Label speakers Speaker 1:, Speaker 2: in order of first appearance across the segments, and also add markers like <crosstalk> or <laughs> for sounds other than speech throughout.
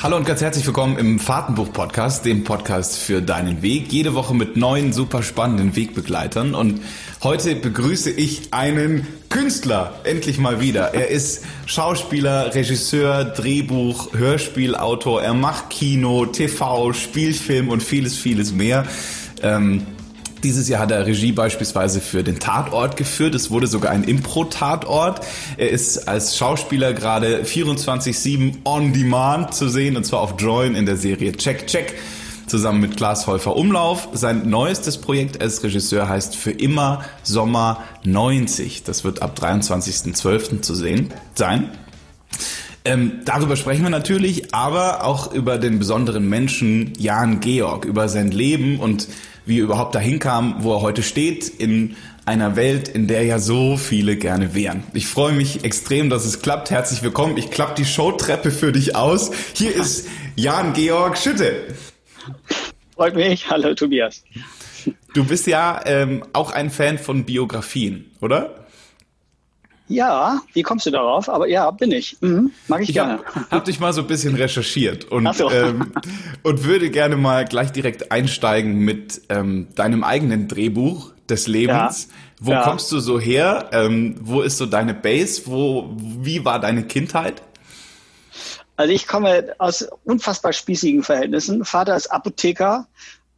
Speaker 1: Hallo und ganz herzlich willkommen im Fahrtenbuch-Podcast, dem Podcast für deinen Weg. Jede Woche mit neuen, super spannenden Wegbegleitern. Und heute begrüße ich einen Künstler, endlich mal wieder. Er ist Schauspieler, Regisseur, Drehbuch, Hörspielautor. Er macht Kino, TV, Spielfilm und vieles, vieles mehr. Ähm, dieses Jahr hat er Regie beispielsweise für den Tatort geführt. Es wurde sogar ein Impro-Tatort. Er ist als Schauspieler gerade 24-7 on demand zu sehen und zwar auf Join in der Serie Check Check zusammen mit Klaas Häufer Umlauf. Sein neuestes Projekt als Regisseur heißt Für immer Sommer 90. Das wird ab 23.12. zu sehen sein. Ähm, darüber sprechen wir natürlich, aber auch über den besonderen Menschen Jan Georg, über sein Leben und wie er überhaupt dahin kam, wo er heute steht, in einer Welt, in der ja so viele gerne wären. Ich freue mich extrem, dass es klappt. Herzlich willkommen. Ich klappe die Showtreppe für dich aus. Hier ist Jan Georg Schütte.
Speaker 2: Freut mich. Hallo Tobias.
Speaker 1: Du bist ja ähm, auch ein Fan von Biografien, oder?
Speaker 2: Ja, wie kommst du darauf? Aber ja, bin ich. Mhm, mag ich, ich gerne.
Speaker 1: Hab, hab dich mal so ein bisschen recherchiert und, so. ähm, und würde gerne mal gleich direkt einsteigen mit ähm, deinem eigenen Drehbuch des Lebens. Ja. Wo ja. kommst du so her? Ähm, wo ist so deine Base? Wo, wie war deine Kindheit?
Speaker 2: Also ich komme aus unfassbar spießigen Verhältnissen. Vater ist Apotheker.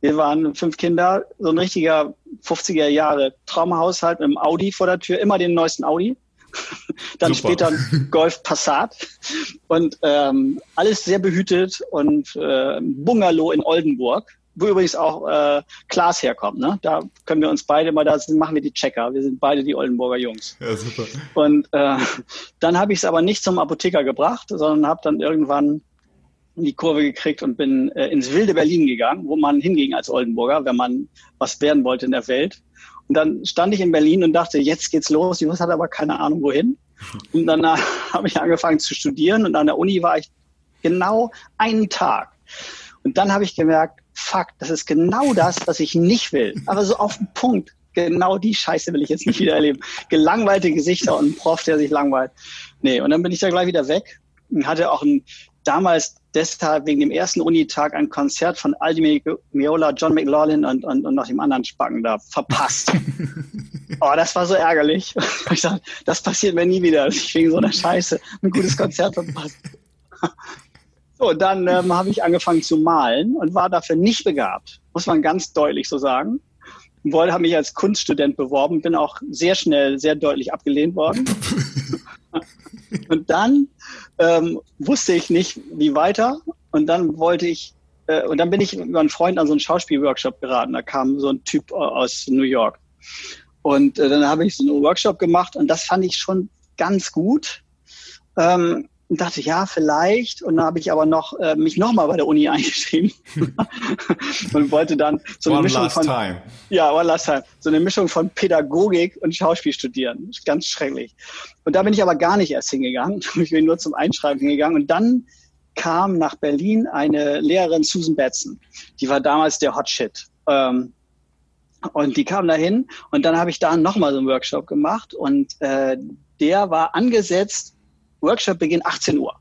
Speaker 2: Wir waren fünf Kinder, so ein richtiger 50er Jahre Traumhaushalt mit einem Audi vor der Tür, immer den neuesten Audi. <laughs> dann Super. später Golf Passat und ähm, alles sehr behütet und äh, Bungalow in Oldenburg, wo übrigens auch äh, Klaas herkommt. Ne? Da können wir uns beide mal, da machen wir die Checker. Wir sind beide die Oldenburger Jungs. Ja, super. Und äh, dann habe ich es aber nicht zum Apotheker gebracht, sondern habe dann irgendwann die Kurve gekriegt und bin äh, ins wilde Berlin gegangen, wo man hinging als Oldenburger, wenn man was werden wollte in der Welt. Und dann stand ich in Berlin und dachte, jetzt geht's los. Ich hatte aber keine Ahnung, wohin. Und dann <laughs> habe ich angefangen zu studieren und an der Uni war ich genau einen Tag. Und dann habe ich gemerkt, fuck, das ist genau das, was ich nicht will. Aber so auf den Punkt. Genau die Scheiße will ich jetzt nicht wieder erleben. Gelangweilte Gesichter und ein Prof, der sich langweilt. Nee, und dann bin ich da gleich wieder weg und hatte auch ein damals deshalb wegen dem ersten Unitag ein Konzert von Aldi Meola, John McLaughlin und, und, und noch dem anderen Spacken da verpasst. <laughs> oh, das war so ärgerlich. <laughs> Ich dachte, das passiert mir nie wieder, dass ich wegen so einer Scheiße ein gutes Konzert verpasst. <laughs> So, dann ähm, habe ich angefangen zu malen und war dafür nicht begabt, muss man ganz deutlich so sagen. Wollte, habe mich als Kunststudent beworben, bin auch sehr schnell, sehr deutlich abgelehnt worden. und dann ähm, wusste ich nicht, wie weiter. Und dann wollte ich, äh, und dann bin ich über einen Freund an so einen Schauspielworkshop geraten. Da kam so ein Typ aus New York. Und äh, dann habe ich so einen Workshop gemacht und das fand ich schon ganz gut. Ähm, und dachte, ja, vielleicht. Und dann habe ich aber noch äh, mich nochmal bei der Uni eingeschrieben <laughs> und wollte dann so eine one Mischung von time. ja, one last time, so eine Mischung von Pädagogik und Schauspiel studieren. Ganz schrecklich. Und da bin ich aber gar nicht erst hingegangen. <laughs> Ich bin nur zum Einschreiben hingegangen. Und dann kam nach Berlin eine Lehrerin Susan Batson. Die war damals der Hot Shit. Ähm, und die kam dahin und dann habe ich da nochmal so einen Workshop gemacht und äh, der war angesetzt Workshop beginnt 18 Uhr.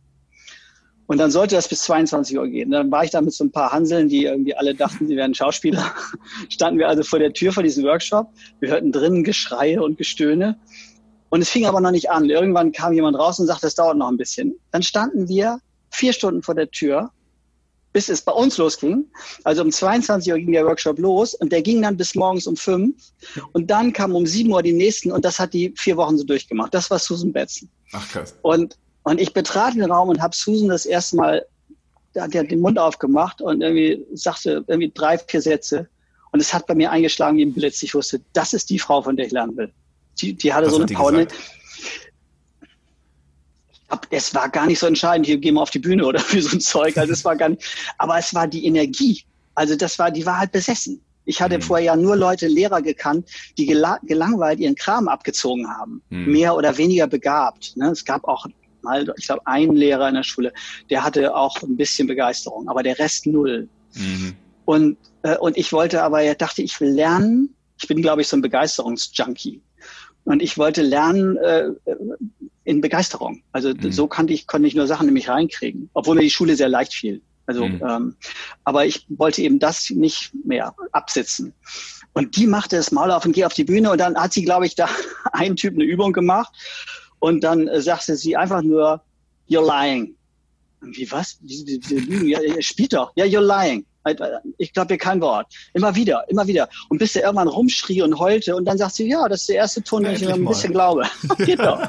Speaker 2: Und dann sollte das bis 22 Uhr gehen. Dann war ich da mit so ein paar Hanseln, die irgendwie alle dachten, sie wären Schauspieler. <laughs> Standen wir also vor der Tür vor diesem Workshop. Wir hörten drinnen Geschreie und Gestöhne. Und es fing aber noch nicht an. Irgendwann kam jemand raus und sagte, es dauert noch ein bisschen. Dann standen wir vier Stunden vor der Tür, bis es bei uns losging. Also um 22 Uhr ging der Workshop los und der ging dann bis morgens um fünf. Und dann kam um sieben Uhr die nächsten und das hat die vier Wochen so durchgemacht. Das war Susan Betzen. Ach krass. Und, und ich betrat den Raum und habe Susan das erste Mal, da hat er den Mund aufgemacht und irgendwie sagte irgendwie drei, vier Sätze. Und es hat bei mir eingeschlagen wie ein Blitz. Ich wusste, das ist die Frau, von der ich lernen will. Die, die hatte Was so eine Power. Es war gar nicht so entscheidend, hier gehen wir auf die Bühne oder <laughs> für so ein Zeug. Also es war gar nicht, aber es war die Energie. Also das war, die war halt besessen. Ich hatte mhm. vorher ja nur Leute, Lehrer gekannt, die gelangweilt ihren Kram abgezogen haben. Mhm. Mehr oder weniger begabt. Ne? Es gab auch mal, ich glaube, einen Lehrer in der Schule, der hatte auch ein bisschen Begeisterung, aber der Rest null. Mhm. Und, äh, und ich wollte aber, ja, dachte, ich will lernen. Ich bin, glaube ich, so ein Begeisterungsjunkie. Und ich wollte lernen, äh, in Begeisterung. Also mhm. so kannte ich, konnte ich nur Sachen nämlich reinkriegen, obwohl mir die Schule sehr leicht fiel. Also, mhm. ähm, aber ich wollte eben das nicht mehr absitzen. Und die machte das Maul auf und geht auf die Bühne und dann hat sie, glaube ich, da <laughs> einen Typ eine Übung gemacht und dann äh, sagte sie einfach nur, you're lying. Und wie was? Wie, wie, wie, ja, spielt doch. Ja, you're lying. Ich glaube dir kein Wort. Immer wieder, immer wieder. Und bis er irgendwann rumschrie und heulte und dann sagt sie, ja, das ist der erste Ton, den ich mir ein bisschen glaube. <laughs> Geht doch.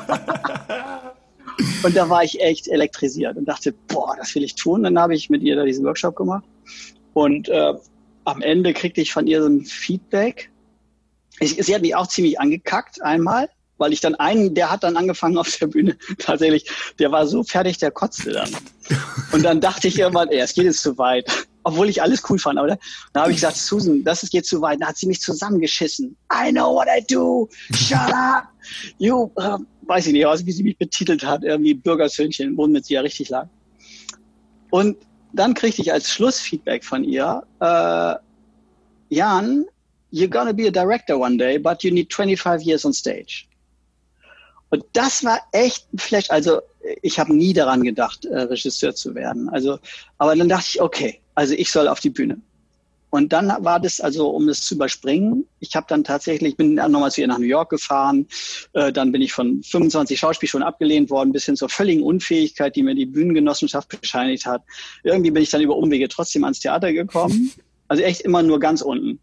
Speaker 2: und da war ich echt elektrisiert und dachte, boah, das will ich tun. Dann habe ich mit ihr da diesen Workshop gemacht. Und äh, am Ende kriegte ich von ihr so ein Feedback. Ich, sie hat mich auch ziemlich angekackt einmal weil ich dann einen, der hat dann angefangen auf der Bühne, <laughs> tatsächlich, der war so fertig, der kotzte dann. Und dann dachte ich irgendwann, ey, es geht jetzt zu weit. Obwohl ich alles cool fand, aber dann habe ich gesagt, Susan, das geht zu weit. Dann hat sie mich zusammengeschissen. I know what I do. Shut up. <laughs> You, uh, weiß ich nicht, also wie sie mich betitelt hat, irgendwie Bürgersöhnchen, womit sie ja richtig lag. Und dann kriegte ich als Schlussfeedback von ihr, äh, Jan, you're gonna be a director one day, but you need 25 years on stage. Und das war echt ein Flash. Also ich habe nie daran gedacht, äh, Regisseur zu werden. Also, aber dann dachte ich, okay, also ich soll auf die Bühne. Und dann war das also, um das zu überspringen. Ich habe dann tatsächlich, bin nochmal zu ihr nach New York gefahren. Äh, dann bin ich von 25 Schauspielschulen abgelehnt worden, bis hin zur völligen Unfähigkeit, die mir die Bühnengenossenschaft bescheinigt hat. Irgendwie bin ich dann über Umwege trotzdem ans Theater gekommen. <laughs> Also echt immer nur ganz unten.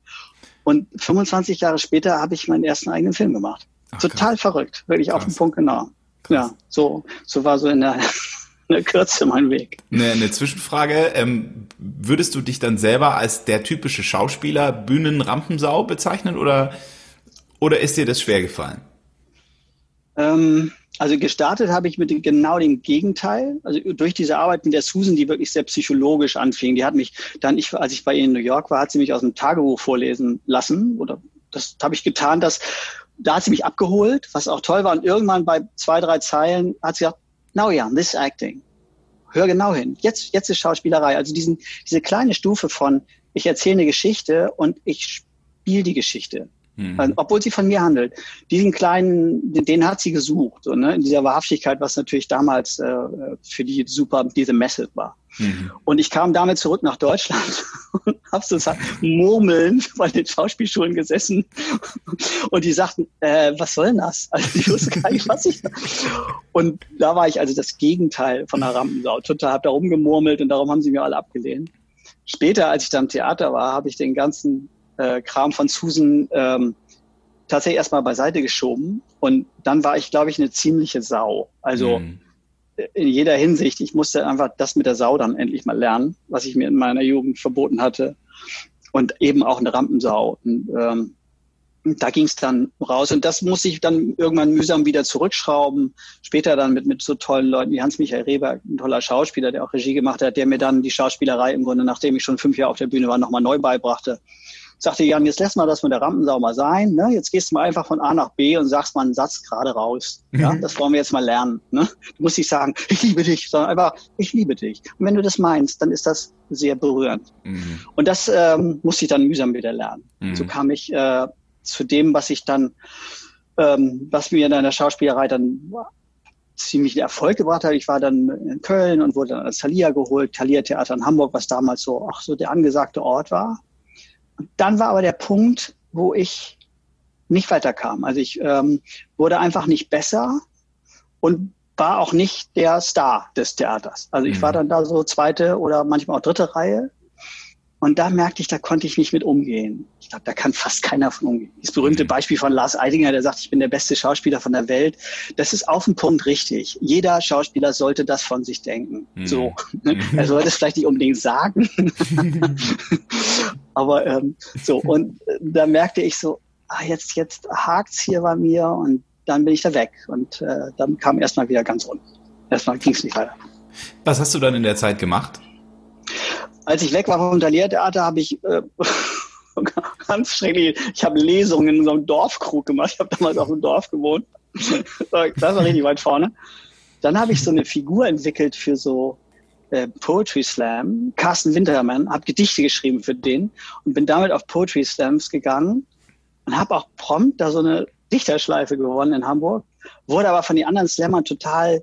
Speaker 2: Und 25 Jahre später habe ich meinen ersten eigenen Film gemacht. Ach, Total krass. verrückt, wirklich krass. auf den Punkt genau. Krass. Ja, so, so war so in der, in der Kürze mein Weg.
Speaker 1: Eine, eine Zwischenfrage, ähm, würdest du dich dann selber als der typische Schauspieler Bühnenrampensau bezeichnen oder, oder ist dir das schwer gefallen?
Speaker 2: Ähm, also gestartet habe ich mit genau dem Gegenteil. Also durch diese Arbeit mit der Susan, die wirklich sehr psychologisch anfing. Die hat mich dann, ich, als ich bei ihr in New York war, hat sie mich aus dem Tagebuch vorlesen lassen. Oder das habe ich getan, das da hat sie mich abgeholt, was auch toll war. Und irgendwann bei zwei, drei Zeilen hat sie gesagt, now Jan, this acting. Hör genau hin. Jetzt, jetzt ist Schauspielerei. Also diesen, diese kleine Stufe von, ich erzähle eine Geschichte und ich spiele die Geschichte. Mhm. Obwohl sie von mir handelt. Diesen kleinen, den, den hat sie gesucht. So, ne? In dieser Wahrhaftigkeit, was natürlich damals äh, für die super, diese Message war. Mhm. Und ich kam damit zurück nach Deutschland <laughs> und habe sozusagen murmelnd <laughs> bei den Schauspielschulen gesessen und die sagten, äh, was soll denn das? Also ich wusste gar nicht, was ich. <laughs> Und da war ich also das Gegenteil von der Rampensau. Total habe da rumgemurmelt und darum haben sie mir alle abgelehnt. Später, als ich dann im Theater war, habe ich den ganzen äh, Kram von Susan ähm, tatsächlich erstmal beiseite geschoben und dann war ich, glaube ich, eine ziemliche Sau. Also mhm in jeder Hinsicht. Ich musste einfach das mit der Sau dann endlich mal lernen, was ich mir in meiner Jugend verboten hatte. Und eben auch eine Rampensau. Und, ähm, da ging es dann raus. Und das musste ich dann irgendwann mühsam wieder zurückschrauben. Später dann mit, mit so tollen Leuten wie Hans-Michael Rehberg, ein toller Schauspieler, der auch Regie gemacht hat, der mir dann die Schauspielerei im Grunde, nachdem ich schon fünf Jahre auf der Bühne war, nochmal neu beibrachte sagte Jan, jetzt lass mal das mit der Rampensau mal sein. Ne? Jetzt gehst du mal einfach von A nach B und sagst mal einen Satz gerade raus. Mhm. Ja? Das wollen wir jetzt mal lernen. Ne? Du musst nicht sagen, ich liebe dich, sondern einfach, ich liebe dich. Und wenn du das meinst, dann ist das sehr berührend. Mhm. Und das ähm, musste ich dann mühsam wieder lernen. Mhm. So kam ich äh, zu dem, was ich dann, ähm, was mir in der Schauspielerei dann ziemlich Erfolg gebracht hat. Ich war dann in Köln und wurde dann als Thalia geholt, Thalia Theater in Hamburg, was damals so auch so der angesagte Ort war dann war aber der Punkt, wo ich nicht weiterkam. Also ich ähm, wurde einfach nicht besser und war auch nicht der Star des Theaters. Also ich mhm. war dann da so zweite oder manchmal auch dritte Reihe und da merkte ich, da konnte ich nicht mit umgehen. Ich glaube, da kann fast keiner von umgehen. Das berühmte mhm. Beispiel von Lars Eidinger, der sagt, ich bin der beste Schauspieler von der Welt. Das ist auf den Punkt richtig. Jeder Schauspieler sollte das von sich denken. Mhm. So. Mhm. Er sollte es vielleicht nicht unbedingt sagen. <laughs> Aber ähm, so. Und äh, da merkte ich so, ah, jetzt, jetzt hakt's hier bei mir und dann bin ich da weg. Und äh, dann kam erstmal wieder ganz unten. Erstmal ging es nicht weiter.
Speaker 1: Was hast du dann in der Zeit gemacht?
Speaker 2: Als ich weg war vom Taliertheater, habe ich äh, <laughs> ganz schrecklich, ich habe Lesungen in so einem Dorfkrug gemacht. Ich habe damals auf dem Dorf gewohnt. <laughs> das war richtig weit vorne. Dann habe ich so eine Figur entwickelt für so äh, Poetry Slam. Carsten Wintermann, habe Gedichte geschrieben für den und bin damit auf Poetry Slams gegangen und habe auch prompt da so eine Dichterschleife gewonnen in Hamburg. wurde aber von den anderen Slammern total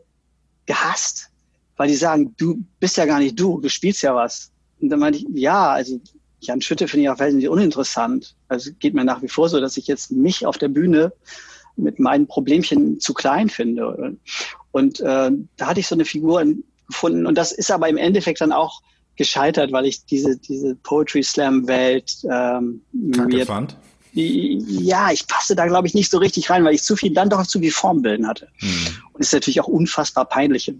Speaker 2: gehasst, weil die sagen, du bist ja gar nicht du, du spielst ja was. Und dann meinte ich, ja, also Jan Schütte finde ich auch wesentlich uninteressant. Also geht mir nach wie vor so, dass ich jetzt mich auf der Bühne mit meinen Problemchen zu klein finde. Und äh, da hatte ich so eine Figur gefunden. Und das ist aber im Endeffekt dann auch gescheitert, weil ich diese, diese Poetry Slam Welt ähm,
Speaker 1: mir, fand.
Speaker 2: Ja, ich passte da, glaube ich, nicht so richtig rein, weil ich zu viel, dann doch zu viel Formbilden hatte. Hm. Und es ist natürlich auch unfassbar peinliche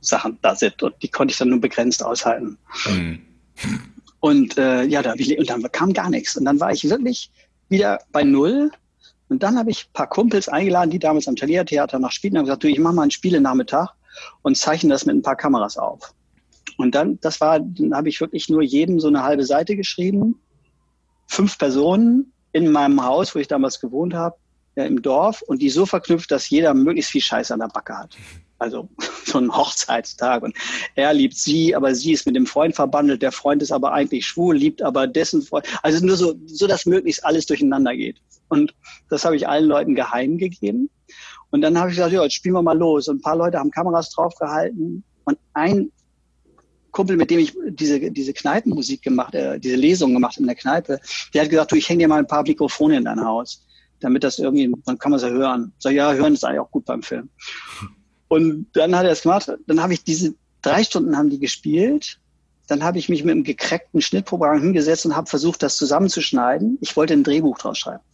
Speaker 2: Sachen da sind und die konnte ich dann nur begrenzt aushalten. Hm. Und äh, ja, da, und dann kam gar nichts. Und dann war ich wirklich wieder bei Null. Und dann habe ich ein paar Kumpels eingeladen, die damals am Taliertheater noch spielen, haben gesagt, du, ich mache mal einen Spielenachmittag und zeichne das mit ein paar Kameras auf. Und dann, das war, dann habe ich wirklich nur jedem so eine halbe Seite geschrieben. Fünf Personen in meinem Haus, wo ich damals gewohnt habe, ja, im Dorf und die so verknüpft, dass jeder möglichst viel Scheiß an der Backe hat. Also <laughs> so ein Hochzeitstag und er liebt sie, aber sie ist mit dem Freund verbandelt. Der Freund ist aber eigentlich schwul, liebt aber dessen Freund. Also nur so, so dass möglichst alles durcheinander geht. Und das habe ich allen Leuten geheim gegeben. Und dann habe ich gesagt, ja, jetzt spielen wir mal los. Und ein paar Leute haben Kameras draufgehalten und ein Kumpel, mit dem ich diese, diese Kneipenmusik gemacht, äh, diese Lesung gemacht in der Kneipe, der hat gesagt, du, ich hänge dir mal ein paar Mikrofone in dein Haus, damit das irgendwie, dann kann man es ja hören. Sag, ja, hören ist eigentlich auch gut beim Film. Und dann hat er es gemacht, dann habe ich diese drei Stunden haben die gespielt. Dann habe ich mich mit einem gekreckten Schnittprogramm hingesetzt und habe versucht, das zusammenzuschneiden. Ich wollte ein Drehbuch draus schreiben.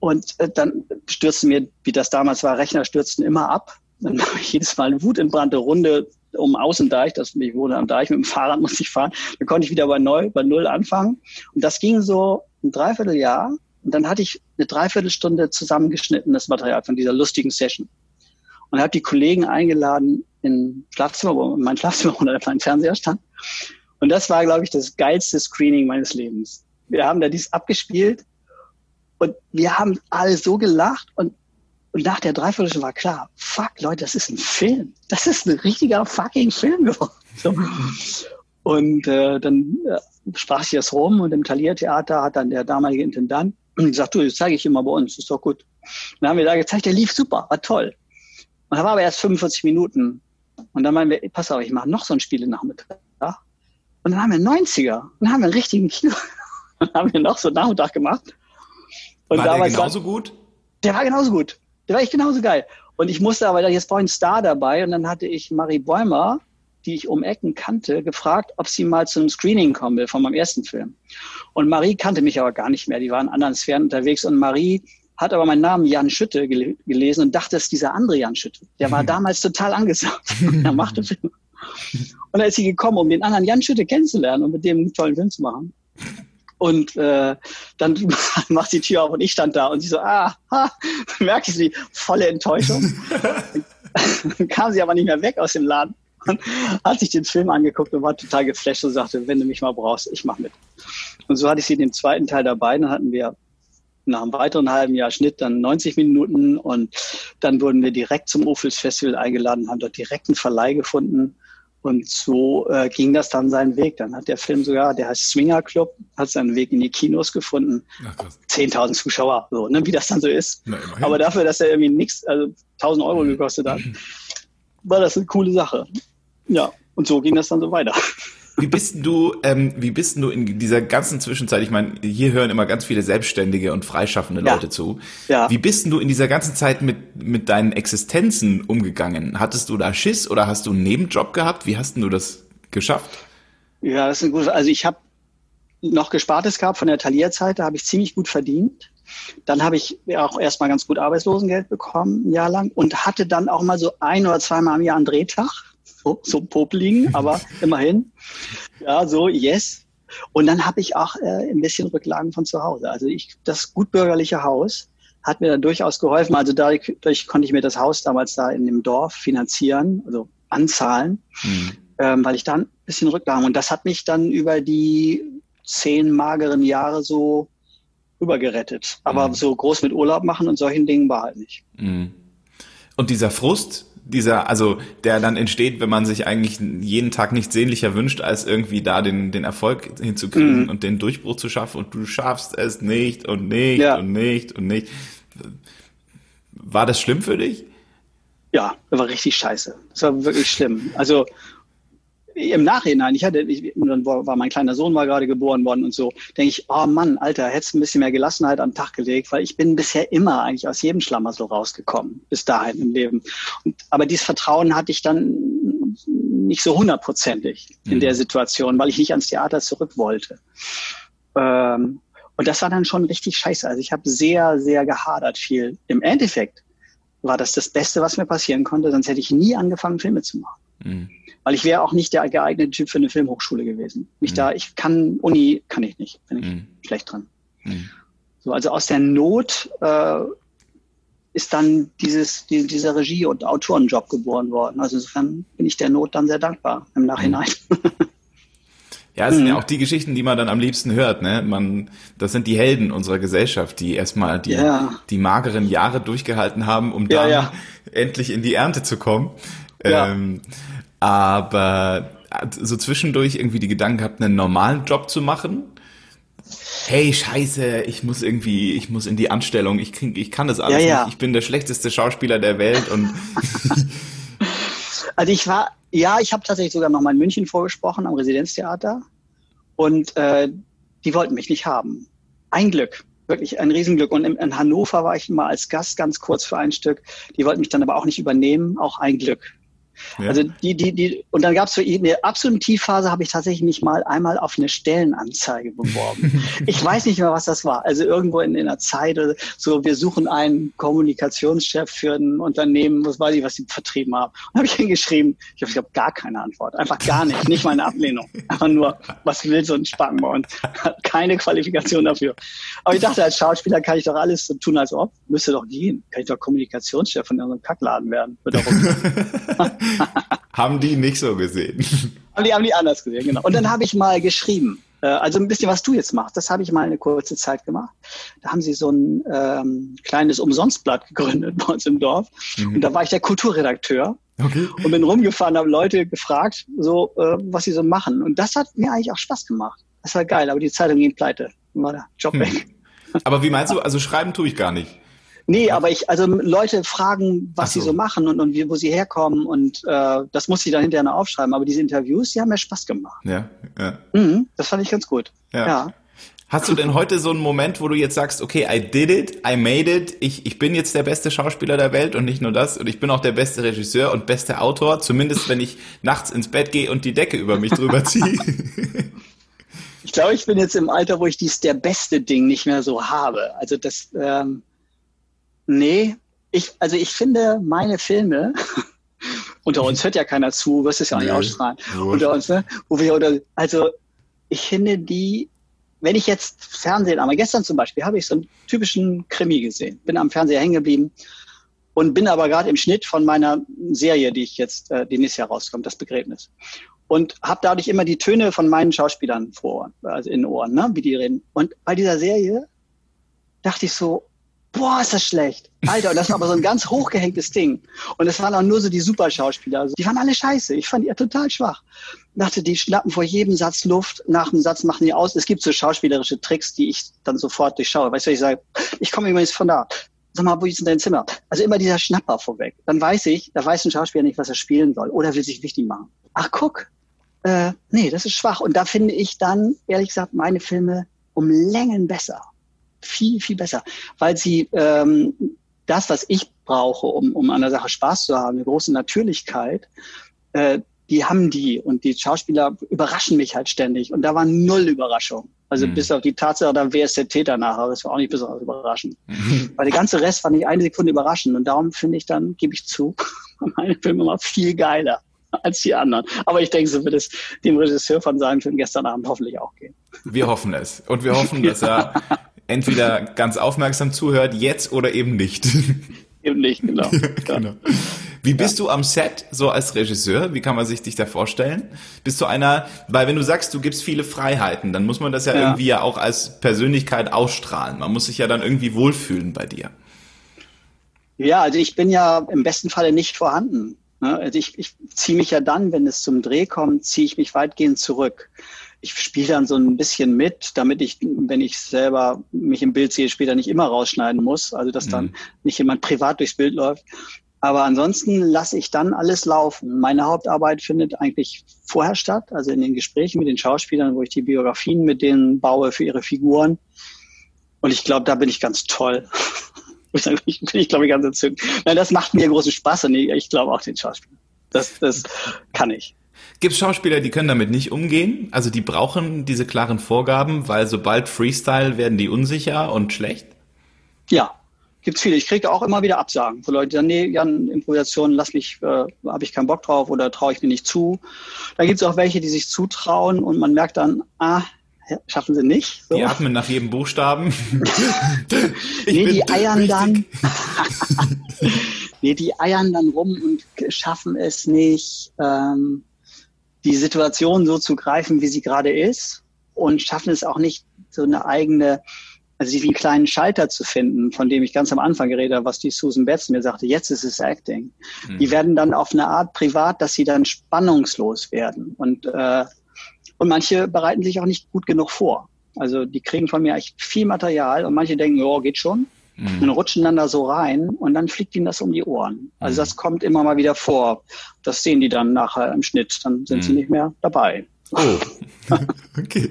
Speaker 2: Und äh, dann stürzten mir, wie das damals war, Rechner stürzten immer ab. Dann habe ich jedes Mal eine wutentbrannte Runde um Außendeich, das ich wohne am Deich, mit dem Fahrrad musste ich fahren. Dann konnte ich wieder bei neu, bei null anfangen. Und das ging so ein Dreivierteljahr. Und dann hatte ich eine Dreiviertelstunde zusammengeschnittenes Material von dieser lustigen Session. Und habe die Kollegen eingeladen in Schlafzimmer, wo mein Schlafzimmer unter der Fernseher stand. Und das war, glaube ich, das geilste Screening meines Lebens. Wir haben da dies abgespielt und wir haben alle so gelacht und und nach der Dreiviertelstunde war klar, fuck, Leute, das ist ein Film. Das ist ein richtiger fucking Film geworden. So. Und äh, dann äh, sprach sich das rum und im Taliertheater hat dann der damalige Intendant gesagt, du, das zeige ich immer bei uns, ist doch gut. Dann haben wir da gezeigt, der lief super, war toll. Und da war aber erst 45 Minuten. Und dann meinen wir, pass auf, ich mache noch so ein Spiel Nachmittag. Und dann haben wir 90er. Und dann haben wir einen richtigen Kino. Und <laughs> dann haben wir noch so einen Nachmittag gemacht.
Speaker 1: Und war der genauso war, gut?
Speaker 2: Der war genauso gut. Der war echt genauso geil. Und ich musste aber, jetzt war ein Star dabei und dann hatte ich Marie Bäumer, die ich um Ecken kannte, gefragt, ob sie mal zu einem Screening kommen will von meinem ersten Film. Und Marie kannte mich aber gar nicht mehr, die war in anderen Sphären unterwegs und Marie hat aber meinen Namen Jan Schütte gel gelesen und dachte, es ist dieser andere Jan Schütte. Der war damals total angesagt. <laughs> er machte Filme. Und da ist sie gekommen, um den anderen Jan Schütte kennenzulernen und mit dem einen tollen Film zu machen. Und äh, dann <laughs> macht die Tür auf und ich stand da und sie so, ah, ha, <laughs> merke ich sie, volle Enttäuschung. dann kam sie aber nicht mehr weg aus dem Laden und hat sich den Film angeguckt und war total geflasht und sagte, wenn du mich mal brauchst, ich mach mit. Und so hatte ich sie in dem zweiten Teil dabei. Dann hatten wir nach einem weiteren halben Jahr Schnitt dann 90 Minuten und dann wurden wir direkt zum Ophüls Festival eingeladen, haben dort direkt einen Verleih gefunden und so äh, ging das dann seinen Weg. Dann hat der Film sogar, der heißt Swinger Club, hat seinen Weg in die Kinos gefunden. 10.000 Zuschauer, so, ne, wie das dann so ist. Na, Aber dafür, dass er irgendwie nichts, also 1.000 Euro gekostet hat, war das eine coole Sache. Ja, und so ging das dann so weiter.
Speaker 1: Wie bist du, ähm, wie bist du in dieser ganzen Zwischenzeit? Ich meine, hier hören immer ganz viele selbstständige und freischaffende ja. Leute zu. Ja. Wie bist du in dieser ganzen Zeit mit mit deinen Existenzen umgegangen? Hattest du da Schiss oder hast du einen Nebenjob gehabt? Wie hast du das geschafft?
Speaker 2: Ja, das ist ein gutes. Also ich habe noch Gespartes gehabt von der Talierzeit. Da habe ich ziemlich gut verdient. Dann habe ich auch erstmal ganz gut Arbeitslosengeld bekommen, ein Jahr lang, und hatte dann auch mal so ein oder zweimal im Jahr einen Drehtag so, so popeligen, aber immerhin. Ja, so, yes. Und dann habe ich auch äh, ein bisschen Rücklagen von zu Hause. Also ich, das gutbürgerliche Haus hat mir dann durchaus geholfen. Also dadurch, dadurch konnte ich mir das Haus damals da in dem Dorf finanzieren, also anzahlen, mhm. ähm, weil ich dann ein bisschen Rücklagen. Und das hat mich dann über die zehn mageren Jahre so rübergerettet. Aber mhm. so groß mit Urlaub machen und solchen Dingen war halt nicht. Mhm.
Speaker 1: Und dieser Frust, dieser, also der dann entsteht, wenn man sich eigentlich jeden Tag nichts sehnlicher wünscht, als irgendwie da den, den Erfolg hinzukriegen mhm. und den Durchbruch zu schaffen und du schaffst es nicht und nicht ja. und nicht und nicht. war das schlimm für dich?
Speaker 2: Ja, das war richtig scheiße. Das war wirklich schlimm. Also im Nachhinein, ich hatte, ich, dann war, mein kleiner Sohn war gerade geboren worden und so, denke ich, oh Mann, Alter, hättest ein bisschen mehr Gelassenheit den Tag gelegt, weil ich bin bisher immer eigentlich aus jedem Schlammer so rausgekommen, bis dahin im Leben. Und, aber dieses Vertrauen hatte ich dann nicht so hundertprozentig in mhm. der Situation, weil ich nicht ans Theater zurück wollte. Ähm, und das war dann schon richtig scheiße. Also ich habe sehr, sehr gehadert viel. Im Endeffekt war das das Beste, was mir passieren konnte, sonst hätte ich nie angefangen, Filme zu machen. Mhm. Weil ich wäre auch nicht der geeignete Typ für eine Filmhochschule gewesen. Mich mhm. da, ich kann, Uni kann ich nicht, bin ich mhm. schlecht dran. Mhm. So, also aus der Not äh, ist dann dieses, die, dieser Regie- und Autorenjob geboren worden. Also insofern bin ich der Not dann sehr dankbar im Nachhinein.
Speaker 1: Ja, es sind ja mhm. auch die Geschichten, die man dann am liebsten hört. Ne? Man, das sind die Helden unserer Gesellschaft, die erstmal die, ja. die mageren Jahre durchgehalten haben, um dann ja, ja. endlich in die Ernte zu kommen. Ähm, aber so zwischendurch irgendwie die Gedanken gehabt, einen normalen Job zu machen. Hey, scheiße, ich muss irgendwie, ich muss in die Anstellung, ich, krieg, ich kann das alles ja, ja. nicht, ich bin der schlechteste Schauspieler der Welt und <laughs>
Speaker 2: Also ich war, ja, ich habe tatsächlich sogar noch mal in München vorgesprochen am Residenztheater und äh, die wollten mich nicht haben. Ein Glück, wirklich ein Riesenglück. Und in, in Hannover war ich mal als Gast ganz kurz für ein Stück. Die wollten mich dann aber auch nicht übernehmen, auch ein Glück. Ja. Also die, die, die, und dann gab es so eine absolute Tiefphase, habe ich tatsächlich mich mal einmal auf eine Stellenanzeige beworben. <laughs> ich weiß nicht mehr, was das war. Also irgendwo in, in einer Zeit, so wir suchen einen Kommunikationschef für ein Unternehmen, was weiß ich, was sie vertrieben haben. Und habe ich hingeschrieben, ich habe hab gar keine Antwort. Einfach gar nicht, nicht mal eine Ablehnung. Einfach nur, was will so ein Spacken und keine Qualifikation dafür. Aber ich dachte, als Schauspieler kann ich doch alles so tun, als ob. Müsste doch gehen. Kann ich doch Kommunikationschef von irgendeinem Kackladen werden. <laughs>
Speaker 1: haben die nicht so gesehen.
Speaker 2: Haben die, haben die anders gesehen, genau. Und dann habe ich mal geschrieben, äh, also ein bisschen, was du jetzt machst, das habe ich mal eine kurze Zeit gemacht. Da haben sie so ein ähm, kleines Umsonstblatt gegründet bei uns im Dorf. Mhm. Und da war ich der Kulturredakteur. Okay. Und bin rumgefahren, habe Leute gefragt, so äh, was sie so machen. Und das hat mir eigentlich auch Spaß gemacht. Das war geil, aber die Zeitung ging pleite. Dann war der Job hm. weg.
Speaker 1: Aber wie meinst du, also schreiben tue ich gar nicht?
Speaker 2: Nee, aber ich, also Leute fragen, was so. sie so machen und, und wie, wo sie herkommen und äh, das muss sie dann hinterher noch aufschreiben. Aber diese Interviews, die haben mir Spaß gemacht.
Speaker 1: Ja, ja.
Speaker 2: Mhm, das fand ich ganz gut. Ja. ja.
Speaker 1: Hast du denn heute so einen Moment, wo du jetzt sagst, okay, I did it, I made it, ich, ich bin jetzt der beste Schauspieler der Welt und nicht nur das, und ich bin auch der beste Regisseur und beste Autor, zumindest wenn ich nachts ins Bett gehe und die Decke über mich drüber ziehe? <laughs>
Speaker 2: Ich glaube, ich bin jetzt im Alter, wo ich dies der beste Ding nicht mehr so habe. Also das, ähm, Nee, ich, also ich finde meine Filme, <laughs> unter uns hört ja keiner zu, wirst es ja auch nicht ausstrahlen, unter uns, ne? Wo wir, oder, also ich finde die, wenn ich jetzt Fernsehen, aber gestern zum Beispiel habe ich so einen typischen Krimi gesehen, bin am Fernseher hängen geblieben und bin aber gerade im Schnitt von meiner Serie, die ich jetzt, äh, die nächstes Jahr rauskommt, das Begräbnis. Und habe dadurch immer die Töne von meinen Schauspielern vor, also in den Ohren, ne, wie die reden. Und bei dieser Serie dachte ich so, boah, ist das schlecht. Alter, und das war aber so ein ganz hochgehängtes Ding. Und es waren auch nur so die Superschauspieler. Also, die waren alle scheiße. Ich fand die ja total schwach. Ich dachte, die schnappen vor jedem Satz Luft, nach dem Satz machen die aus. Es gibt so schauspielerische Tricks, die ich dann sofort durchschaue. Weißt du, ich sage, ich komme übrigens von da. Sag mal, wo ist denn dein Zimmer? Also immer dieser Schnapper vorweg. Dann weiß ich, da weiß ein Schauspieler nicht, was er spielen soll. Oder will sich wichtig machen. Ach, guck. Äh, nee, das ist schwach. Und da finde ich dann, ehrlich gesagt, meine Filme um Längen besser viel, viel besser, weil sie ähm, das, was ich brauche, um, um an der Sache Spaß zu haben, eine große Natürlichkeit, äh, die haben die und die Schauspieler überraschen mich halt ständig und da war null Überraschung. Also mhm. bis auf die Tatsache, dann wer ist der Täter nachher, das war auch nicht besonders überraschend. Mhm. Weil der ganze Rest fand ich eine Sekunde überraschend und darum finde ich dann, gebe ich zu, <laughs> meine Filme immer viel geiler als die anderen. Aber ich denke, so wird es dem Regisseur von seinem Film gestern Abend hoffentlich auch gehen.
Speaker 1: Wir hoffen es. Und wir hoffen, dass er <laughs> entweder ganz aufmerksam zuhört, jetzt oder eben nicht. <laughs>
Speaker 2: Eben nicht, genau. <laughs> genau.
Speaker 1: Wie bist ja. du am Set so als Regisseur? Wie kann man sich dich da vorstellen? Bist du einer, weil wenn du sagst, du gibst viele Freiheiten, dann muss man das ja, ja, irgendwie ja auch als Persönlichkeit ausstrahlen. Man muss sich ja dann irgendwie wohlfühlen bei dir.
Speaker 2: Ja, also ich bin ja im besten Falle nicht vorhanden. Ne? Also ich, ich ziehe mich ja dann, wenn es zum Dreh kommt, ziehe ich mich weitgehend zurück. Ich spiele dann so ein bisschen mit, damit ich, wenn ich selber mich im Bild sehe, später nicht immer rausschneiden muss. Also dass dann mhm. nicht jemand privat durchs Bild läuft. Aber ansonsten lasse ich dann alles laufen. Meine Hauptarbeit findet eigentlich vorher statt, also in den Gesprächen mit den Schauspielern, wo ich die Biografien mit denen baue für ihre Figuren. Und ich glaube, da bin ich ganz toll. <laughs> ich bin ich, glaube ich, ganz entzückt. Nein, das macht mir großen Spaß und ich glaube auch den Schauspielern. Das, das kann ich.
Speaker 1: Gibt es Schauspieler, die können damit nicht umgehen? Also die brauchen diese klaren Vorgaben, weil sobald Freestyle werden die unsicher und schlecht?
Speaker 2: Ja, gibt's viele. Ich kriege auch immer wieder Absagen von Leuten, die sagen, nee, Jan, Improvisation, lass mich, äh, habe ich keinen Bock drauf oder traue ich mir nicht zu. Da gibt's auch welche, die sich zutrauen und man merkt dann, ah, schaffen sie nicht.
Speaker 1: So. Die atmen nach jedem Buchstaben. <laughs>
Speaker 2: nee, die eiern dann. <laughs> nee, die eiern dann rum und schaffen es nicht, ähm, die Situation so zu greifen, wie sie gerade ist und schaffen es auch nicht, so eine eigene, also diesen kleinen Schalter zu finden, von dem ich ganz am Anfang geredet habe, was die Susan Betts mir sagte, jetzt ist es Acting. Mhm. Die werden dann auf eine Art privat, dass sie dann spannungslos werden. Und äh, und manche bereiten sich auch nicht gut genug vor. Also die kriegen von mir echt viel Material und manche denken, oh, geht schon. Mhm. Und rutschen dann da so rein und dann fliegt ihnen das um die Ohren. Also mhm. das kommt immer mal wieder vor. Das sehen die dann nachher im Schnitt. Dann sind mhm. sie nicht mehr dabei. Oh, <laughs> <laughs>
Speaker 1: okay.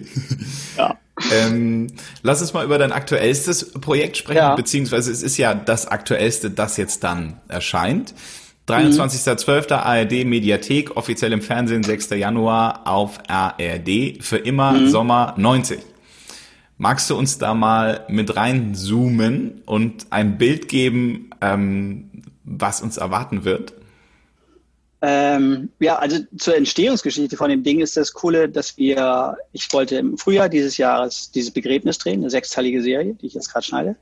Speaker 1: Ja. Ähm, lass uns mal über dein aktuellstes Projekt sprechen, ja. beziehungsweise es ist ja das aktuellste, das jetzt dann erscheint. 23.12. ARD Mediathek, offiziell im Fernsehen 6. Januar auf ARD, für immer mhm. Sommer 90. Magst du uns da mal mit reinzoomen und ein Bild geben, ähm, was uns erwarten wird?
Speaker 2: Ähm, ja, also zur Entstehungsgeschichte von dem Ding ist das Coole, dass wir, ich wollte im Frühjahr dieses Jahres dieses Begräbnis drehen, eine sechsteilige Serie, die ich jetzt gerade schneide.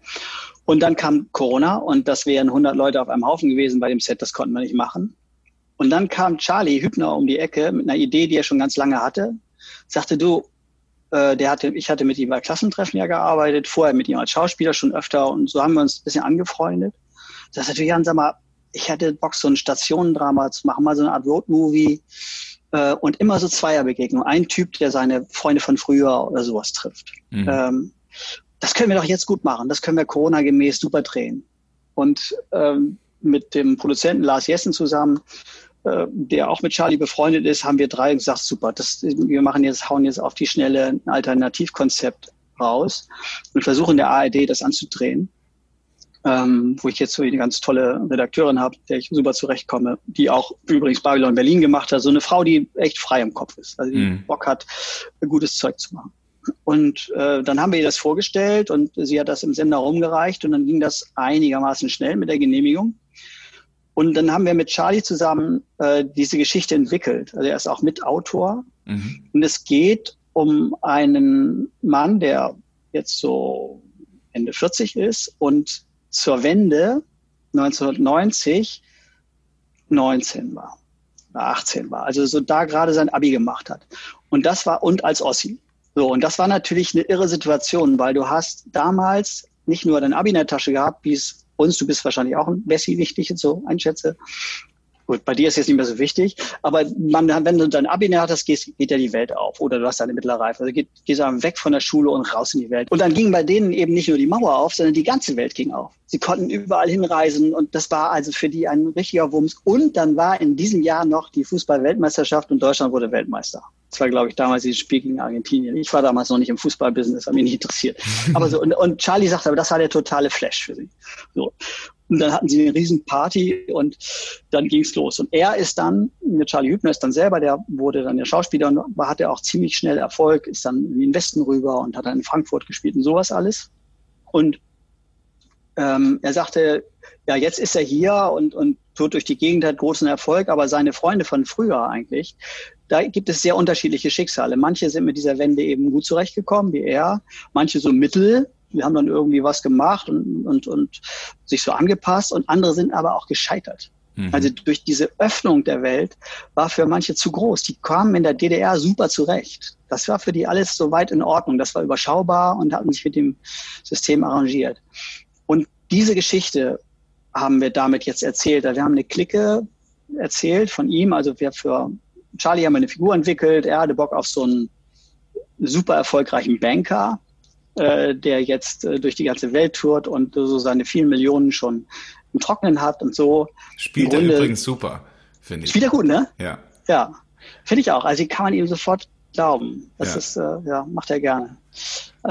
Speaker 2: Und dann kam Corona und das wären 100 Leute auf einem Haufen gewesen bei dem Set, das konnten wir nicht machen. Und dann kam Charlie Hübner um die Ecke mit einer Idee, die er schon ganz lange hatte. Sagte, du, äh, der hatte, ich hatte mit ihm bei Klassentreffen ja gearbeitet, vorher mit ihm als Schauspieler schon öfter und so haben wir uns ein bisschen angefreundet. Das sagte, Jan, sag mal, ich hätte Bock, so ein Stationendrama zu machen, mal so eine Art Roadmovie äh, und immer so Zweierbegegnungen. Ein Typ, der seine Freunde von früher oder sowas trifft. Mhm. Ähm, das können wir doch jetzt gut machen, das können wir Corona-gemäß super drehen. Und ähm, mit dem Produzenten Lars Jessen zusammen, der auch mit Charlie befreundet ist, haben wir drei gesagt, super, das, wir machen jetzt, hauen jetzt auf die Schnelle ein Alternativkonzept raus und versuchen der ARD das anzudrehen. Ähm, wo ich jetzt so eine ganz tolle Redakteurin habe, der ich super zurechtkomme, die auch übrigens Babylon Berlin gemacht hat. So eine Frau, die echt frei im Kopf ist, also die mm. Bock hat, gutes Zeug zu machen. Und äh, dann haben wir ihr das vorgestellt und sie hat das im Sender rumgereicht und dann ging das einigermaßen schnell mit der Genehmigung. Und dann haben wir mit Charlie zusammen äh, diese Geschichte entwickelt. Also er ist auch Mitautor. Mhm. Und es geht um einen Mann, der jetzt so Ende 40 ist und zur Wende 1990 19 war, 18 war. Also so da gerade sein Abi gemacht hat. Und das war, und als Ossi. So, und das war natürlich eine irre Situation, weil du hast damals nicht nur dein Abi in der Tasche gehabt, wie es uns, du bist wahrscheinlich auch ein Messi wichtig, so einschätze. Gut, bei dir ist jetzt nicht mehr so wichtig, aber man, wenn du dein Abi hattest, gehst, geht ja die Welt auf oder du hast deine mittlere Reife. Also geht, gehst du weg von der Schule und raus in die Welt. Und dann ging bei denen eben nicht nur die Mauer auf, sondern die ganze Welt ging auf. Sie konnten überall hinreisen und das war also für die ein richtiger Wumms. Und dann war in diesem Jahr noch die Fußball-Weltmeisterschaft und Deutschland wurde Weltmeister. Das war, glaube ich, damals dieses Spiel gegen Argentinien. Ich war damals noch nicht im Fußballbusiness, hat mich nicht interessiert. Aber so, und, und Charlie sagte, aber das war der totale Flash für sie. So. Und dann hatten sie eine riesen Party und dann ging's los. Und er ist dann, Charlie Hübner ist dann selber, der wurde dann der Schauspieler und hatte auch ziemlich schnell Erfolg, ist dann in den Westen rüber und hat dann in Frankfurt gespielt und sowas alles. Und ähm, er sagte, ja, jetzt ist er hier und, und tut durch die Gegend, hat großen Erfolg, aber seine Freunde von früher eigentlich, da gibt es sehr unterschiedliche Schicksale. Manche sind mit dieser Wende eben gut zurechtgekommen, wie er, manche so mittel, wir haben dann irgendwie was gemacht und, und, und sich so angepasst und andere sind aber auch gescheitert. Mhm. Also durch diese Öffnung der Welt war für manche zu groß. Die kamen in der DDR super zurecht. Das war für die alles so weit in Ordnung. Das war überschaubar und hatten sich mit dem System arrangiert. Und diese Geschichte haben wir damit jetzt erzählt. Wir haben eine Clique erzählt von ihm. Also wir für Charlie haben wir eine Figur entwickelt. Er hatte Bock auf so einen super erfolgreichen Banker, äh, der jetzt äh, durch die ganze Welt tourt und so seine vielen Millionen schon im Trocknen hat und so.
Speaker 1: Spielt er übrigens super, finde ich.
Speaker 2: Spielt er gut, ne?
Speaker 1: Ja.
Speaker 2: Ja, finde ich auch. Also kann man ihm sofort glauben. Das ja. ist, äh, ja, macht er gerne.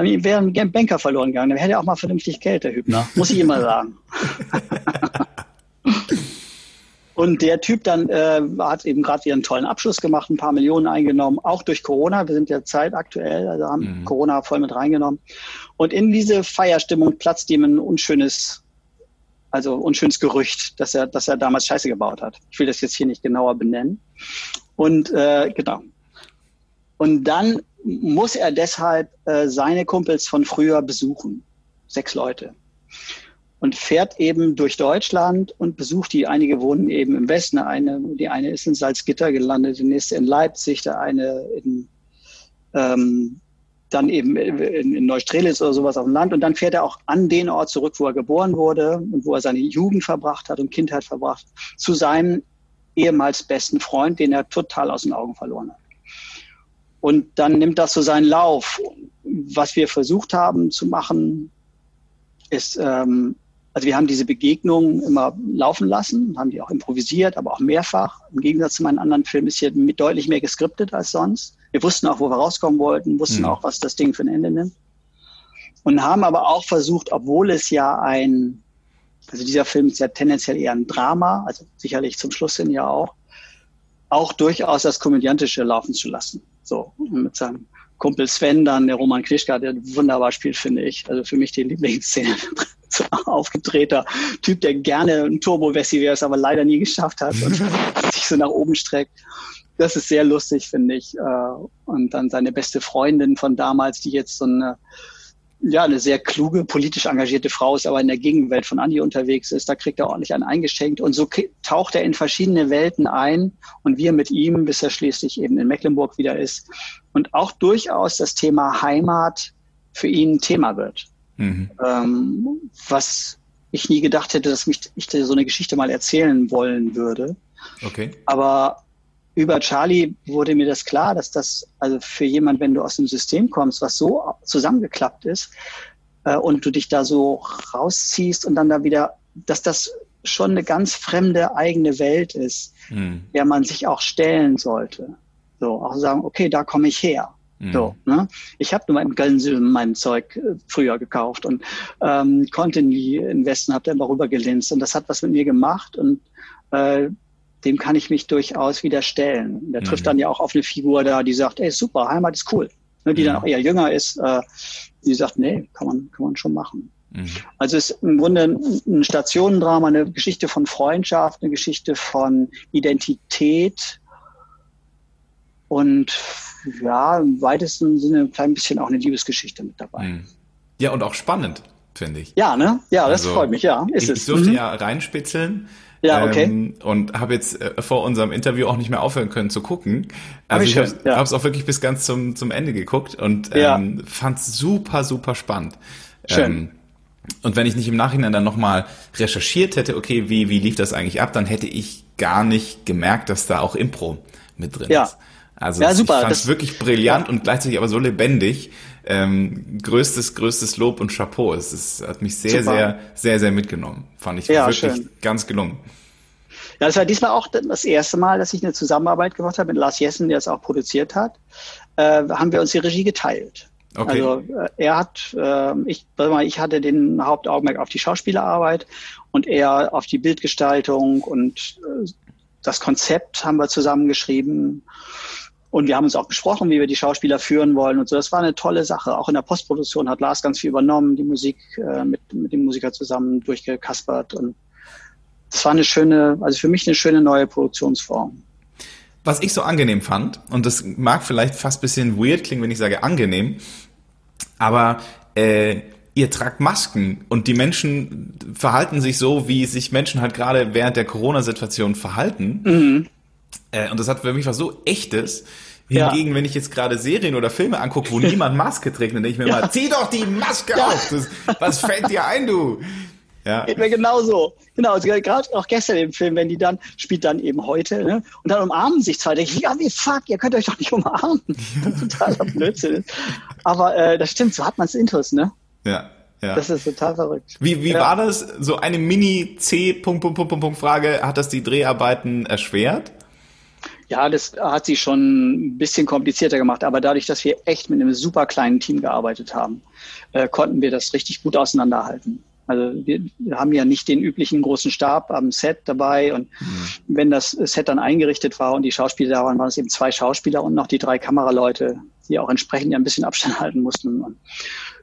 Speaker 2: Ihm wäre ein Banker verloren gegangen. Dann hätte er auch mal vernünftig Geld, der Hübner. Muss ich immer sagen. <laughs> Und der Typ dann äh, hat eben gerade einen tollen Abschluss gemacht, ein paar Millionen eingenommen, auch durch Corona. Wir sind ja zeitaktuell, also haben mhm. Corona voll mit reingenommen. Und in diese Feierstimmung platzt ihm ein unschönes, also unschönes Gerücht, dass er, dass er damals Scheiße gebaut hat. Ich will das jetzt hier nicht genauer benennen. Und äh, genau. Und dann muss er deshalb äh, seine Kumpels von früher besuchen. Sechs Leute und fährt eben durch Deutschland und besucht die. Einige wohnen eben im Westen, eine, die eine ist in Salzgitter gelandet, die nächste in Leipzig, der eine in, ähm, dann eben in, in Neustrelitz oder sowas auf dem Land. Und dann fährt er auch an den Ort zurück, wo er geboren wurde und wo er seine Jugend verbracht hat und Kindheit verbracht, zu seinem ehemals besten Freund, den er total aus den Augen verloren hat. Und dann nimmt das so seinen Lauf. Was wir versucht haben zu machen, ist ähm, also wir haben diese Begegnungen immer laufen lassen, haben die auch improvisiert, aber auch mehrfach. Im Gegensatz zu meinen anderen Filmen ist hier mit deutlich mehr geskriptet als sonst. Wir wussten auch, wo wir rauskommen wollten, wussten mhm. auch, was das Ding für ein Ende nimmt. Und haben aber auch versucht, obwohl es ja ein, also dieser Film ist ja tendenziell eher ein Drama, also sicherlich zum Schluss hin ja auch, auch durchaus das Komödiantische laufen zu lassen. So, mit seinem Kumpel Sven dann, der Roman Klischka, der wunderbar spielt, finde ich. Also für mich die Lieblingsszene <laughs> aufgedrehter Typ, der gerne ein Turbo-Wessi wäre, es aber leider nie geschafft hat und <laughs> sich so nach oben streckt. Das ist sehr lustig, finde ich. Äh, und dann seine beste Freundin von damals, die jetzt so eine, ja, eine sehr kluge, politisch engagierte Frau ist, aber in der Gegenwelt von Andi unterwegs ist. Da kriegt er ordentlich einen eingeschenkt. Und so taucht er in verschiedene Welten ein und wir mit ihm, bis er schließlich eben in Mecklenburg wieder ist. Und auch durchaus das Thema Heimat für ihn ein Thema wird. Mhm. Ähm, was ich nie gedacht hätte, dass mich ich so eine Geschichte mal erzählen wollen würde.
Speaker 1: Okay.
Speaker 2: Aber über Charlie wurde mir das klar, dass das also für jemand, wenn du aus dem System kommst, was so zusammengeklappt ist äh, und du dich da so rausziehst und dann da wieder, dass das schon eine ganz fremde eigene Welt ist, mhm. der man sich auch stellen sollte. So, auch sagen, okay, da komme ich her. Mhm. So, ne? Ich habe nur mein Gönnsel mein Zeug äh, früher gekauft und ähm, konnte nie investen, habe dann darüber gelinst und das hat was mit mir gemacht und äh, dem kann ich mich durchaus wieder stellen. Der mhm. trifft dann ja auch auf eine Figur da, die sagt, ey, super, Heimat ist cool. Ne, die mhm. dann auch eher jünger ist, äh, die sagt, nee, kann man, kann man schon machen. Mhm. Also es ist im Grunde ein Stationendrama, eine Geschichte von Freundschaft, eine Geschichte von Identität und ja, im weitesten Sinne ein klein bisschen auch eine Liebesgeschichte mit dabei. Hm.
Speaker 1: Ja, und auch spannend, finde ich.
Speaker 2: Ja, ne? Ja, das also, freut mich, ja.
Speaker 1: Ist ich, es. Ich durfte mhm. ja reinspitzeln.
Speaker 2: Ja, okay.
Speaker 1: Ähm, und habe jetzt äh, vor unserem Interview auch nicht mehr aufhören können zu gucken. Also hab ich, ich habe es ja. auch wirklich bis ganz zum, zum Ende geguckt und ähm, ja. fand es super, super spannend.
Speaker 2: Schön. Ähm,
Speaker 1: und wenn ich nicht im Nachhinein dann nochmal recherchiert hätte, okay, wie, wie lief das eigentlich ab, dann hätte ich gar nicht gemerkt, dass da auch Impro mit drin
Speaker 2: ja.
Speaker 1: ist. Also ja, super. ich fand es wirklich brillant ja. und gleichzeitig aber so lebendig. Ähm, größtes, größtes Lob und Chapeau. Es, es hat mich sehr, super. sehr, sehr, sehr mitgenommen. Fand ich ja, wirklich schön. ganz gelungen.
Speaker 2: Ja, das war diesmal auch das erste Mal, dass ich eine Zusammenarbeit gemacht habe mit Lars Jessen, der es auch produziert hat. Äh, haben wir uns die Regie geteilt. Okay. Also äh, er hat, äh, ich, ich hatte den Hauptaugenmerk auf die Schauspielerarbeit und er auf die Bildgestaltung und äh, das Konzept haben wir zusammengeschrieben. Und wir haben uns auch besprochen, wie wir die Schauspieler führen wollen und so. Das war eine tolle Sache. Auch in der Postproduktion hat Lars ganz viel übernommen, die Musik äh, mit, mit dem Musiker zusammen durchgekaspert. Und das war eine schöne, also für mich eine schöne neue Produktionsform.
Speaker 1: Was ich so angenehm fand, und das mag vielleicht fast bisschen weird klingen, wenn ich sage angenehm, aber äh, ihr tragt Masken und die Menschen verhalten sich so, wie sich Menschen halt gerade während der Corona-Situation verhalten. Mhm. Äh, und das hat für mich was so echtes. Hingegen, ja. wenn ich jetzt gerade Serien oder Filme angucke, wo niemand Maske trägt, dann denke ich mir ja. mal, zieh doch die Maske ja. auf. Das, was fällt dir ein, du?
Speaker 2: Ja. Geht mir genauso. Genau, also gerade auch gestern im Film, wenn die dann, spielt dann eben heute, ne? Und dann umarmen sich zwei, denke ich, ja, wie fuck, ihr könnt euch doch nicht umarmen. <laughs> <laughs> Totaler Blödsinn. Aber äh, das stimmt, so hat man es Intus, ne?
Speaker 1: Ja. Ja.
Speaker 2: Das ist total verrückt.
Speaker 1: Wie, wie ja. war das? So eine Mini-C-Punkt-Punkt-Punkt-Frage, hat das die Dreharbeiten erschwert?
Speaker 2: Ja, das hat sie schon ein bisschen komplizierter gemacht, aber dadurch, dass wir echt mit einem super kleinen Team gearbeitet haben, äh, konnten wir das richtig gut auseinanderhalten. Also wir, haben ja nicht den üblichen großen Stab am Set dabei und mhm. wenn das Set dann eingerichtet war und die Schauspieler da waren, waren es eben zwei Schauspieler und noch die drei Kameraleute, die auch entsprechend ja ein bisschen Abstand <laughs> halten mussten. Und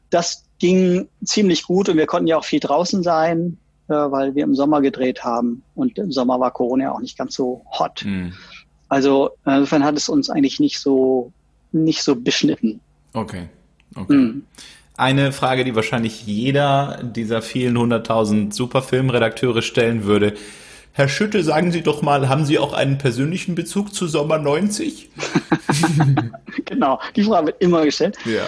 Speaker 2: das ging ziemlich gut und wir konnten ja auch viel draußen sein, äh, weil wir im Sommer gedreht haben und im Sommer war Corona auch nicht ganz so hot. Mhm. Also insofern hat es uns eigentlich nicht so nicht so beschnitten.
Speaker 1: Okay. Okay. Mhm. Eine Frage, die wahrscheinlich jeder dieser vielen hunderttausend Superfilmredakteure stellen würde. Herr Schütte, sagen Sie doch mal, haben Sie auch einen persönlichen Bezug zu Sommer 90? <laughs>
Speaker 2: genau, die Frage wird immer gestellt. Ja.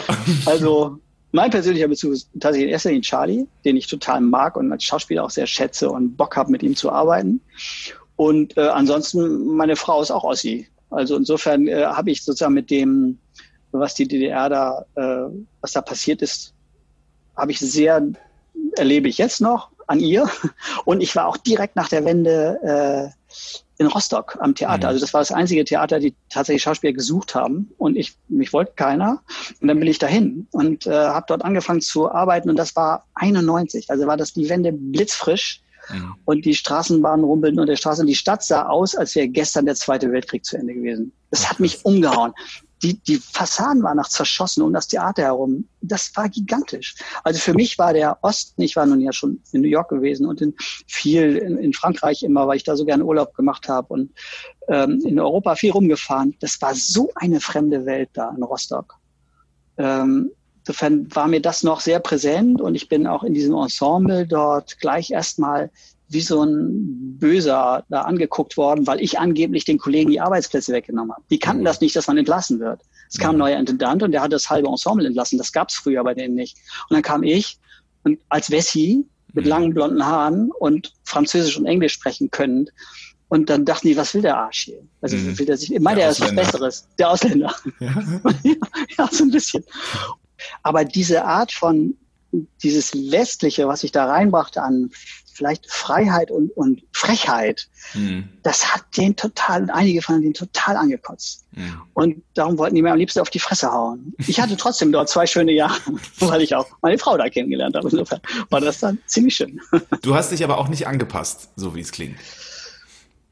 Speaker 2: Also mein persönlicher Bezug ist tatsächlich in erster Linie Charlie, den ich total mag und als Schauspieler auch sehr schätze und Bock habe, mit ihm zu arbeiten. Und äh, ansonsten, meine Frau ist auch Ossi. Also insofern äh, habe ich sozusagen mit dem was die DDR da, äh, was da passiert ist, habe ich sehr, erlebe ich jetzt noch an ihr. <laughs> Und ich war auch direkt nach der Wende äh, in Rostock am Theater. Mhm. Also das war das einzige Theater, die tatsächlich Schauspieler gesucht haben. Und ich, mich wollte keiner. Und dann bin ich dahin und äh, habe dort angefangen zu arbeiten. Und das war 91. Also war das die Wende blitzfrisch. Mhm. Und die Straßenbahnen rumpelten und der Straße. Und die Stadt sah aus, als wäre gestern der Zweite Weltkrieg zu Ende gewesen. Das hat mich umgehauen die, die Fassaden waren noch zerschossen um das Theater herum. Das war gigantisch. Also für mich war der Osten, ich war nun ja schon in New York gewesen und in viel in, in Frankreich immer, weil ich da so gerne Urlaub gemacht habe und ähm, in Europa viel rumgefahren. Das war so eine fremde Welt da in Rostock. Ähm, insofern war mir das noch sehr präsent und ich bin auch in diesem Ensemble dort gleich erstmal wie so ein Böser da angeguckt worden, weil ich angeblich den Kollegen die Arbeitsplätze weggenommen habe. Die kannten mhm. das nicht, dass man entlassen wird. Es kam ein mhm. neuer Intendant und der hat das halbe Ensemble entlassen. Das gab es früher bei denen nicht. Und dann kam ich und als Wessi mit mhm. langen blonden Haaren und Französisch und Englisch sprechen können. Und dann dachten die, was will der Arsch hier? Also mhm. will der sich, ich meine, der, der ist was Besseres, der Ausländer. Ja. <laughs> ja, so ein bisschen. Aber diese Art von, dieses Westliche, was ich da reinbrachte an vielleicht Freiheit und, und Frechheit, mhm. das hat den total, einige von denen total angekotzt. Mhm. Und darum wollten die mir am liebsten auf die Fresse hauen. Ich hatte trotzdem dort zwei schöne Jahre, <laughs> weil ich auch meine Frau da kennengelernt habe. Insofern war das dann ziemlich schön.
Speaker 1: Du hast dich aber auch nicht angepasst, so wie es klingt.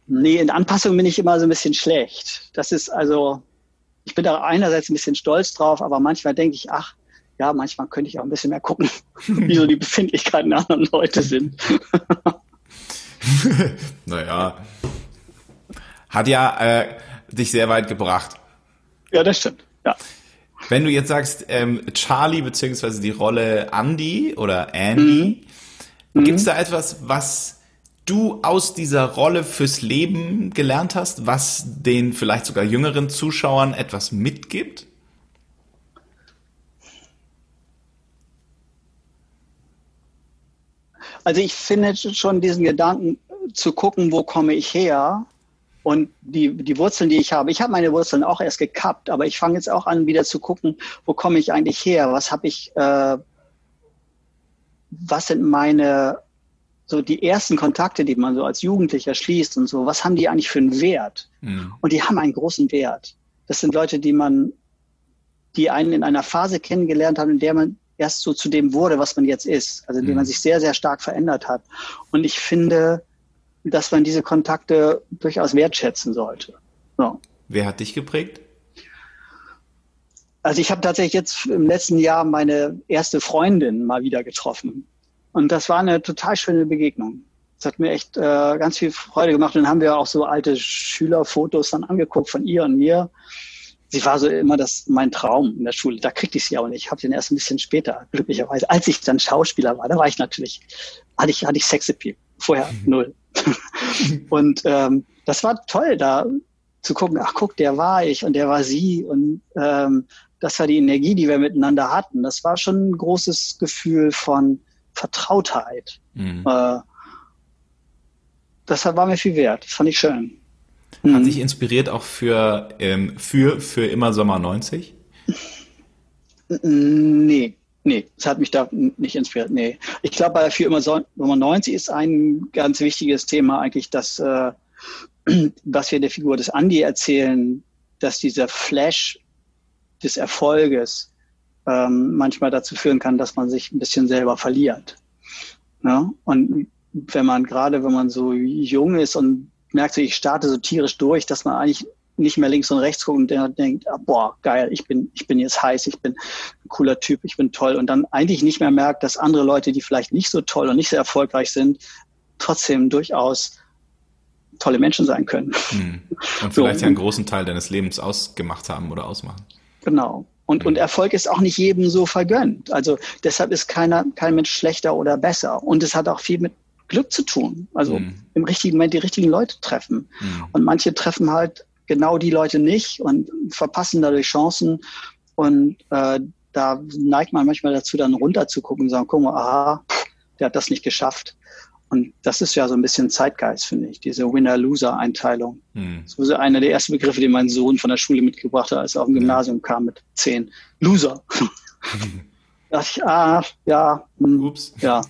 Speaker 2: Nee, in Anpassung bin ich immer so ein bisschen schlecht. Das ist also, ich bin da einerseits ein bisschen stolz drauf, aber manchmal denke ich, ach, ja, manchmal könnte ich auch ein bisschen mehr gucken, <laughs> wie so die Befindlichkeiten der anderen Leute sind. <laughs>
Speaker 1: naja. Hat ja äh, dich sehr weit gebracht.
Speaker 2: Ja, das stimmt. Ja.
Speaker 1: Wenn du jetzt sagst, ähm, Charlie beziehungsweise die Rolle Andy oder Andy, mhm. gibt es da etwas, was du aus dieser Rolle fürs Leben gelernt hast, was den vielleicht sogar jüngeren Zuschauern etwas mitgibt?
Speaker 2: Also ich finde schon diesen Gedanken zu gucken, wo komme ich her und die, die Wurzeln, die ich habe. Ich habe meine Wurzeln auch erst gekappt, aber ich fange jetzt auch an, wieder zu gucken, wo komme ich eigentlich her? Was habe ich, äh, was sind meine, so die ersten Kontakte, die man so als Jugendlicher schließt und so, was haben die eigentlich für einen Wert? Mhm. Und die haben einen großen Wert. Das sind Leute, die man, die einen in einer Phase kennengelernt haben, in der man erst so zu dem wurde, was man jetzt ist, also indem man mhm. sich sehr, sehr stark verändert hat. Und ich finde, dass man diese Kontakte durchaus wertschätzen sollte. So.
Speaker 1: Wer hat dich geprägt?
Speaker 2: Also ich habe tatsächlich jetzt im letzten Jahr meine erste Freundin mal wieder getroffen. Und das war eine total schöne Begegnung. Das hat mir echt äh, ganz viel Freude gemacht. Und dann haben wir auch so alte Schülerfotos dann angeguckt von ihr und mir sie war so immer das mein Traum in der Schule. Da kriegte ich sie auch nicht. Ich habe den erst ein bisschen später, glücklicherweise. Als ich dann Schauspieler war, da war ich natürlich, hatte ich, hatte ich Sexappeal. Vorher mhm. null. <laughs> und ähm, das war toll, da zu gucken, ach guck, der war ich und der war sie. Und ähm, das war die Energie, die wir miteinander hatten. Das war schon ein großes Gefühl von Vertrautheit. Mhm. Äh, das war mir viel wert. Das fand ich schön.
Speaker 1: Hat mhm. dich inspiriert auch für, ähm, für, für immer Sommer 90?
Speaker 2: Nee, nee, es hat mich da nicht inspiriert. Nee. Ich glaube, bei für immer Sommer 90 ist ein ganz wichtiges Thema eigentlich, dass, äh, <clears throat> was wir der Figur des Andy erzählen, dass dieser Flash des Erfolges ähm, manchmal dazu führen kann, dass man sich ein bisschen selber verliert. Ne? Und wenn man gerade, wenn man so jung ist und merkt, ich starte so tierisch durch, dass man eigentlich nicht mehr links und rechts guckt und der denkt, ah, boah, geil, ich bin, ich bin jetzt heiß, ich bin ein cooler Typ, ich bin toll und dann eigentlich nicht mehr merkt, dass andere Leute, die vielleicht nicht so toll und nicht sehr erfolgreich sind, trotzdem durchaus tolle Menschen sein können.
Speaker 1: Hm. <laughs> Und vielleicht so, ja einen großen Teil deines Lebens ausgemacht haben oder ausmachen.
Speaker 2: Genau. Und, und Erfolg ist auch nicht jedem so vergönnt. Also deshalb ist keiner, kein Mensch schlechter oder besser. Und es hat auch viel mit Glück zu tun. Also mhm. im richtigen Moment die richtigen Leute treffen. Mhm. Und manche treffen halt genau die Leute nicht und verpassen dadurch Chancen. Und äh, da neigt man manchmal dazu, dann runter zu gucken und sagen, guck mal, aha, der hat das nicht geschafft. Und das ist ja so ein bisschen Zeitgeist, finde ich, diese Winner-Loser-Einteilung. Hm. Das war so einer der ersten Begriffe, den mein Sohn von der Schule mitgebracht hat, als er auf dem Gymnasium kam mit zehn. Loser. <laughs> da dachte ich, ah, ja, hm, Ups. ja,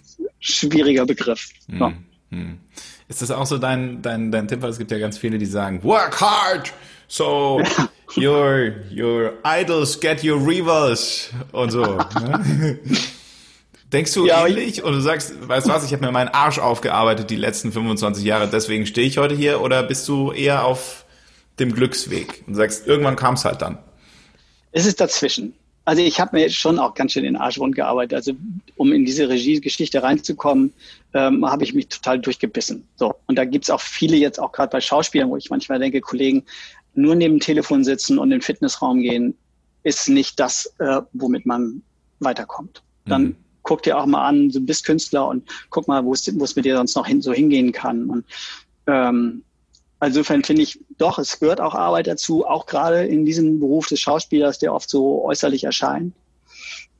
Speaker 2: schwieriger Begriff. Hm. Ja.
Speaker 1: Hm. Ist das auch so dein, dein, dein Tipp? Weil es gibt ja ganz viele, die sagen, work hard, so your, your idols get your rivals und so. ne? <laughs> Denkst du ja, ähnlich und du sagst, weißt du was, ich habe mir meinen Arsch aufgearbeitet die letzten 25 Jahre, deswegen stehe ich heute hier oder bist du eher auf dem Glücksweg und sagst, irgendwann kam es halt dann?
Speaker 2: Es ist dazwischen. Also ich habe mir jetzt schon auch ganz schön den Arsch rund gearbeitet. Also um in diese Regiegeschichte reinzukommen, ähm, habe ich mich total durchgebissen. So und da gibt's auch viele jetzt auch gerade bei Schauspielern, wo ich manchmal denke, Kollegen, nur neben dem Telefon sitzen und in den Fitnessraum gehen, ist nicht das, äh, womit man weiterkommt. Dann mhm guck dir auch mal an, du bist Künstler und guck mal, wo es, wo es mit dir sonst noch hin, so hingehen kann. Und ähm, insofern finde ich doch, es gehört auch Arbeit dazu, auch gerade in diesem Beruf des Schauspielers, der oft so äußerlich erscheint.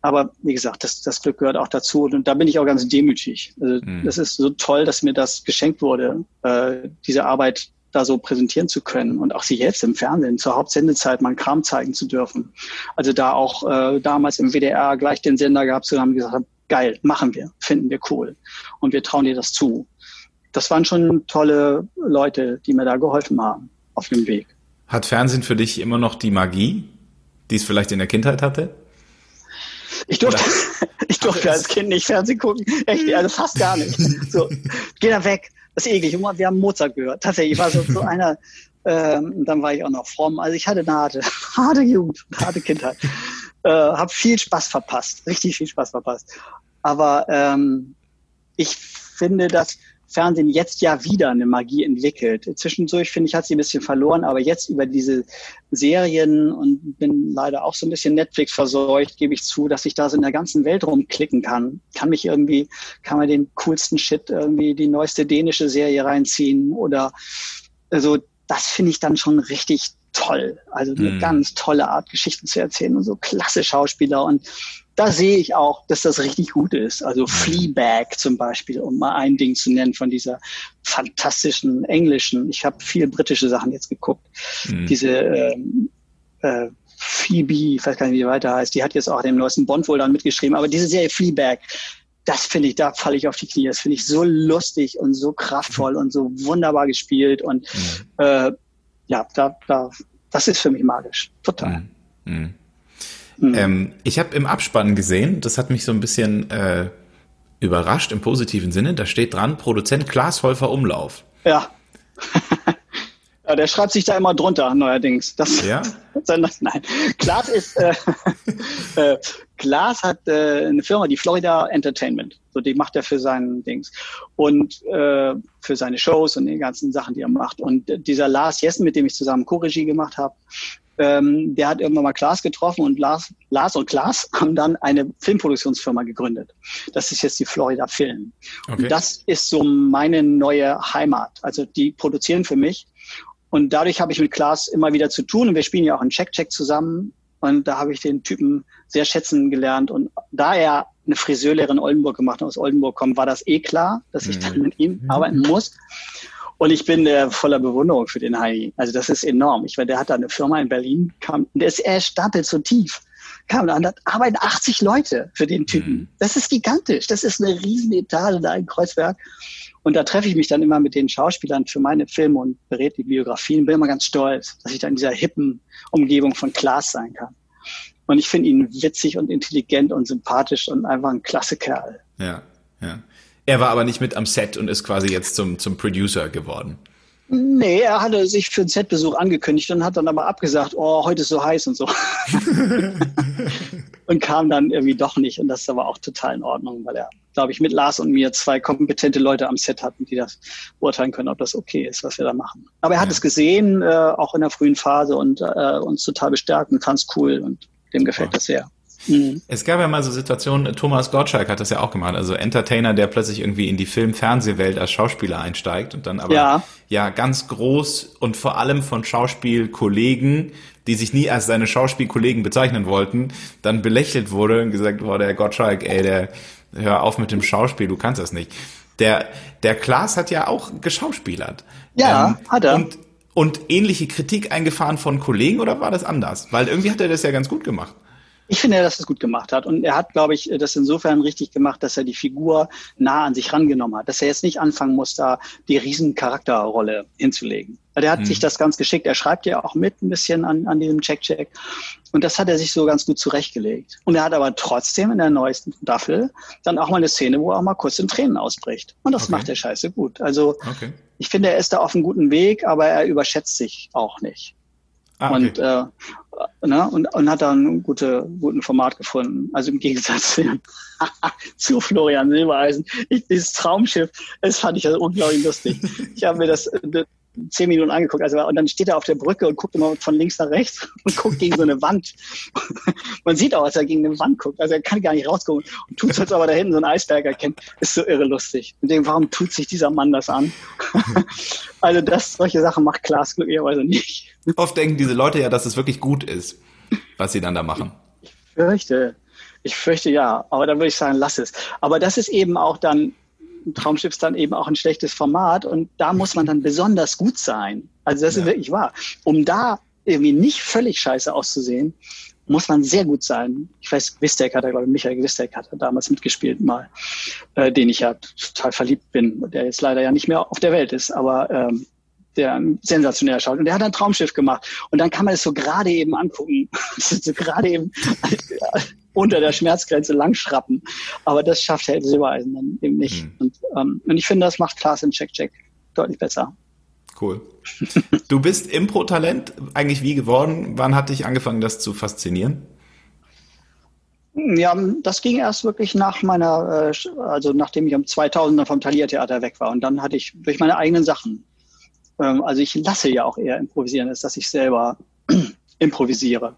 Speaker 2: Aber wie gesagt, das, das Glück gehört auch dazu und, und da bin ich auch ganz demütig. Also mhm. das ist so toll, dass mir das geschenkt wurde, äh, diese Arbeit da so präsentieren zu können und auch sich jetzt im Fernsehen zur Hauptsendezeit mal Kram zeigen zu dürfen. Also da auch äh, damals im WDR gleich den Sender gehabt zu haben, gesagt, geil, machen wir, finden wir cool und wir trauen dir das zu. Das waren schon tolle Leute, die mir da geholfen haben auf dem Weg.
Speaker 1: Hat Fernsehen für dich immer noch die Magie, die es vielleicht in der Kindheit hatte?
Speaker 2: Ich durfte, <laughs> ich durfte als Kind nicht Fernsehen gucken. Echt, also fast gar nicht. So, geh da weg. Das ist eklig. Wir haben Mozart gehört. Tatsächlich, ich war so, so einer, ähm, dann war ich auch noch fromm. Also ich hatte eine harte, <laughs> harte Jugend, harte Kindheit. Äh, hab viel Spaß verpasst, richtig viel Spaß verpasst. Aber ähm, ich finde, dass Fernsehen jetzt ja wieder eine Magie entwickelt. Zwischendurch, finde ich, hat sie ein bisschen verloren, aber jetzt über diese Serien und bin leider auch so ein bisschen Netflix verseucht, gebe ich zu, dass ich da so in der ganzen Welt rumklicken kann. Kann mich irgendwie, kann man den coolsten Shit irgendwie die neueste dänische Serie reinziehen oder also das finde ich dann schon richtig toll. Also eine mhm. ganz tolle Art, Geschichten zu erzählen und so klasse Schauspieler und da sehe ich auch, dass das richtig gut ist. Also Fleabag zum Beispiel, um mal ein Ding zu nennen von dieser fantastischen englischen. Ich habe viel britische Sachen jetzt geguckt. Mhm. Diese ähm, äh, Phoebe, ich weiß gar nicht, wie die weiter heißt, die hat jetzt auch den neuesten Bond wohl dann mitgeschrieben. Aber diese Serie Fleabag, das finde ich, da falle ich auf die Knie. Das finde ich so lustig und so kraftvoll und so wunderbar gespielt. Und mhm. äh, ja, da, da, das ist für mich magisch. Total. Mhm. Mhm.
Speaker 1: Ähm, ich habe im Abspann gesehen, das hat mich so ein bisschen äh, überrascht im positiven Sinne, da steht dran, Produzent Klaas Häufer Umlauf.
Speaker 2: Ja. <laughs> ja. Der schreibt sich da immer drunter, neuerdings. Das, ja? <laughs> nein. Klaas ist, äh, <laughs> äh, Klaas hat äh, eine Firma, die Florida Entertainment. So, die macht er für seinen Dings. Und äh, für seine Shows und die ganzen Sachen, die er macht. Und dieser Lars Jessen, mit dem ich zusammen Co-Regie gemacht habe, ähm, der hat irgendwann mal Klaas getroffen und Lars, Lars und Klaas <laughs> haben dann eine Filmproduktionsfirma gegründet. Das ist jetzt die Florida Film. Okay. Und das ist so meine neue Heimat. Also die produzieren für mich. Und dadurch habe ich mit Klaas immer wieder zu tun. Und wir spielen ja auch einen Check-Check zusammen. Und da habe ich den Typen sehr schätzen gelernt. Und da er eine Friseurlehrerin in Oldenburg gemacht und aus Oldenburg komme, war das eh klar, dass ich dann mhm. mit ihm arbeiten muss. Und ich bin äh, voller Bewunderung für den Heini. Also das ist enorm. Ich meine, der hat da eine Firma in Berlin, kam, der ist, er stapelt so tief. Kam da, da arbeiten 80 Leute für den Typen. Mhm. Das ist gigantisch. Das ist eine riesen Etage da in Kreuzberg. Und da treffe ich mich dann immer mit den Schauspielern für meine Filme und berät die Biografien. Bin immer ganz stolz, dass ich da in dieser hippen Umgebung von Klaas sein kann. Und ich finde ihn witzig und intelligent und sympathisch und einfach ein klasse Kerl.
Speaker 1: Ja, ja. Er war aber nicht mit am Set und ist quasi jetzt zum, zum Producer geworden.
Speaker 2: Nee, er hatte sich für einen Setbesuch angekündigt und hat dann aber abgesagt, oh, heute ist so heiß und so. <laughs> und kam dann irgendwie doch nicht. Und das ist aber auch total in Ordnung, weil er, glaube ich, mit Lars und mir zwei kompetente Leute am Set hatten, die das beurteilen können, ob das okay ist, was wir da machen. Aber er hat ja. es gesehen, äh, auch in der frühen Phase und äh, uns total bestärkt und fand es cool und dem gefällt das sehr.
Speaker 1: Mhm. Es gab ja mal so Situationen, Thomas Gottschalk hat das ja auch gemacht, also Entertainer, der plötzlich irgendwie in die Film-Fernsehwelt als Schauspieler einsteigt und dann aber ja. ja ganz groß und vor allem von Schauspielkollegen, die sich nie als seine Schauspielkollegen bezeichnen wollten, dann belächelt wurde und gesagt wurde, der Gottschalk, ey, der hör auf mit dem Schauspiel, du kannst das nicht. Der der Klaas hat ja auch geschauspielert.
Speaker 2: Ja, ähm, hat er.
Speaker 1: Und und ähnliche Kritik eingefahren von Kollegen oder war das anders? Weil irgendwie hat er das ja ganz gut gemacht.
Speaker 2: Ich finde, dass er es gut gemacht hat. Und er hat, glaube ich, das insofern richtig gemacht, dass er die Figur nah an sich rangenommen hat. Dass er jetzt nicht anfangen muss, da die riesen Charakterrolle hinzulegen. Der hat hm. sich das ganz geschickt. Er schreibt ja auch mit ein bisschen an, an diesem Check-Check. Und das hat er sich so ganz gut zurechtgelegt. Und er hat aber trotzdem in der neuesten Staffel dann auch mal eine Szene, wo er auch mal kurz in Tränen ausbricht. Und das okay. macht er scheiße gut. Also okay. ich finde, er ist da auf einem guten Weg, aber er überschätzt sich auch nicht. Ah, okay. Und äh, ne, und, und hat dann ein gute, guten Format gefunden. Also im Gegensatz <laughs> zu Florian Silbereisen. Ich, dieses Traumschiff, das fand ich also unglaublich lustig. Ich habe mir das, zehn Minuten angeguckt. Also, und dann steht er auf der Brücke und guckt immer von links nach rechts <laughs> und guckt gegen so eine Wand. <laughs> Man sieht auch, dass er gegen eine Wand guckt. Also er kann gar nicht rausgucken und tut so, als ob er da hinten so einen Eisberg erkennt. Ist so irre lustig. Und denke, warum tut sich dieser Mann das an? <laughs> also das, solche Sachen macht Klaas glücklicherweise nicht.
Speaker 1: Oft denken diese Leute ja, dass es wirklich gut ist, was sie dann da machen.
Speaker 2: Ich fürchte, ich fürchte ja, aber dann würde ich sagen, lass es. Aber das ist eben auch dann ein Traumschiff ist dann eben auch ein schlechtes Format und da muss man dann <laughs> besonders gut sein. Also das ja. ist wirklich wahr. Um da irgendwie nicht völlig scheiße auszusehen, muss man sehr gut sein. Ich weiß, Wistek hat er, glaube ich, Michael Wistek hat er damals mitgespielt mal, äh, den ich ja total verliebt bin, der jetzt leider ja nicht mehr auf der Welt ist, aber ähm, der sensationell schaut. Und der hat ein Traumschiff gemacht. Und dann kann man es so gerade eben angucken. <laughs> so gerade eben unter der Schmerzgrenze langschrappen. Aber das schafft Held Silbereisen dann eben nicht. Mhm. Und, ähm, und ich finde, das macht Klaas in Check Check deutlich besser.
Speaker 1: Cool. Du bist Impro-Talent eigentlich wie geworden? Wann hat dich angefangen, das zu faszinieren?
Speaker 2: Ja, das ging erst wirklich nach meiner, äh, also nachdem ich um 2000 vom Thalia-Theater weg war. Und dann hatte ich durch meine eigenen Sachen, ähm, also ich lasse ja auch eher improvisieren, als dass ich selber <clears throat> improvisiere.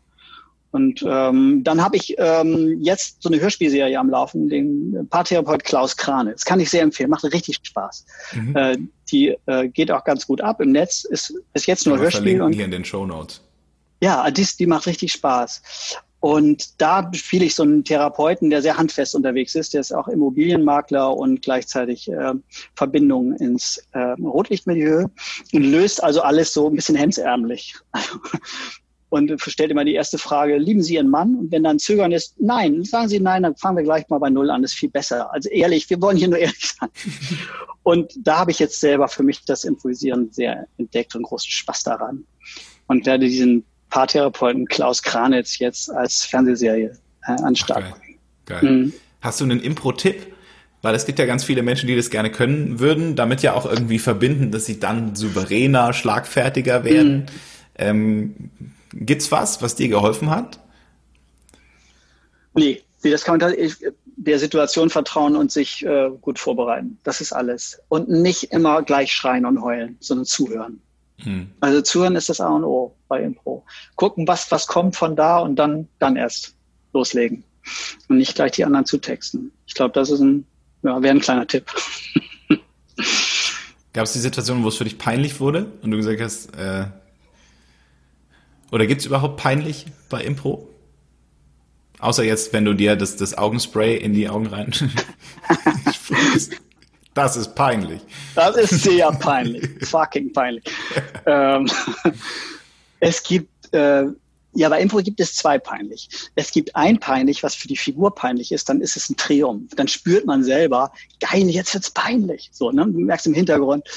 Speaker 2: Und ähm, dann habe ich ähm, jetzt so eine Hörspielserie am Laufen, den Paartherapeut Klaus Krane. Das kann ich sehr empfehlen, macht richtig Spaß. Mhm. Äh, die äh, geht auch ganz gut ab im Netz, ist, ist jetzt nur Hörspiel.
Speaker 1: Und, hier in den Show Notes.
Speaker 2: Ja, die, die macht richtig Spaß. Und da spiele ich so einen Therapeuten, der sehr handfest unterwegs ist. Der ist auch Immobilienmakler und gleichzeitig äh, Verbindung ins äh, Rotlichtmilieu und löst also alles so ein bisschen hemsärmlich. Und stellt immer die erste Frage, lieben Sie Ihren Mann? Und wenn dann Zögern ist, nein, sagen Sie nein, dann fangen wir gleich mal bei Null an, das ist viel besser. Also ehrlich, wir wollen hier nur ehrlich sein. <laughs> Und da habe ich jetzt selber für mich das Improvisieren sehr entdeckt und großen Spaß daran. Und werde diesen Paartherapeuten Klaus Kranitz jetzt als Fernsehserie äh, an Start
Speaker 1: bringen. Geil. Geil. Mhm. Hast du einen Impro-Tipp? Weil es gibt ja ganz viele Menschen, die das gerne können würden, damit ja auch irgendwie verbinden, dass sie dann souveräner, schlagfertiger werden. Mhm. Ähm, Gibt's was, was dir geholfen hat?
Speaker 2: Nee, das kann man der Situation vertrauen und sich äh, gut vorbereiten. Das ist alles. Und nicht immer gleich schreien und heulen, sondern zuhören. Hm. Also zuhören ist das A und O bei Impro. Gucken, was, was kommt von da und dann, dann erst loslegen. Und nicht gleich die anderen zutexten. Ich glaube, das ist ein, ja, wäre ein kleiner Tipp. <laughs>
Speaker 1: Gab es die Situation, wo es für dich peinlich wurde und du gesagt hast, äh, oder gibt es überhaupt peinlich bei Impro? Außer jetzt, wenn du dir das, das Augenspray in die Augen rein. <laughs> <laughs> das ist peinlich.
Speaker 2: Das ist sehr peinlich. <laughs> Fucking peinlich. ähm, es gibt, äh, ja, bei Impro gibt es zwei peinlich. Es gibt ein peinlich, was für die Figur peinlich ist, dann ist es ein Triumph. Dann spürt man selber, geil, jetzt wird's peinlich. So, ne? Du merkst im Hintergrund,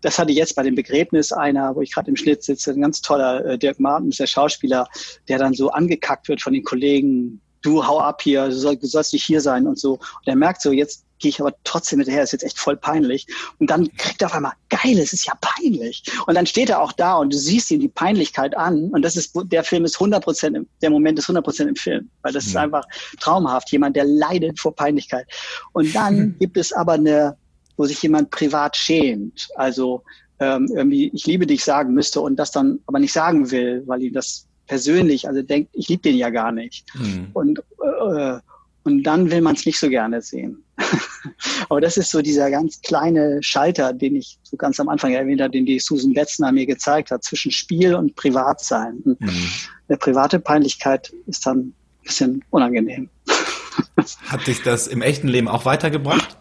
Speaker 2: das hatte ich jetzt bei dem Begräbnis einer, wo ich gerade im Schnitt sitze, ein ganz toller äh, Dirk Martens, der Schauspieler, der dann so angekackt wird von den Kollegen, du hau ab hier, du, soll, du sollst nicht hier sein und so. Und er merkt so, jetzt gehe ich aber trotzdem hinterher, ist jetzt echt voll peinlich. Und dann kriegt er auf einmal, geil, es ist ja peinlich. Und dann steht er auch da und du siehst ihm die Peinlichkeit an. Und das ist, der Film ist 100 Prozent, der Moment ist 100 Prozent im Film. Weil das mhm. ist einfach traumhaft. Jemand, der leidet vor Peinlichkeit. Und dann <laughs> gibt es aber eine, wo sich jemand privat schämt. Also, ähm, irgendwie, ich liebe dich sagen müsste und das dann aber nicht sagen will, weil ihm das persönlich, also denkt, ich liebe den ja gar nicht. Mhm. Und, äh, und dann will man es nicht so gerne sehen. <laughs> Aber das ist so dieser ganz kleine Schalter, den ich so ganz am Anfang erwähnt habe, den die Susan Betzner mir gezeigt hat, zwischen Spiel und Privatsein. Und mhm. Eine private Peinlichkeit ist dann ein bisschen unangenehm. <laughs>
Speaker 1: Hat dich das im echten Leben auch weitergebracht?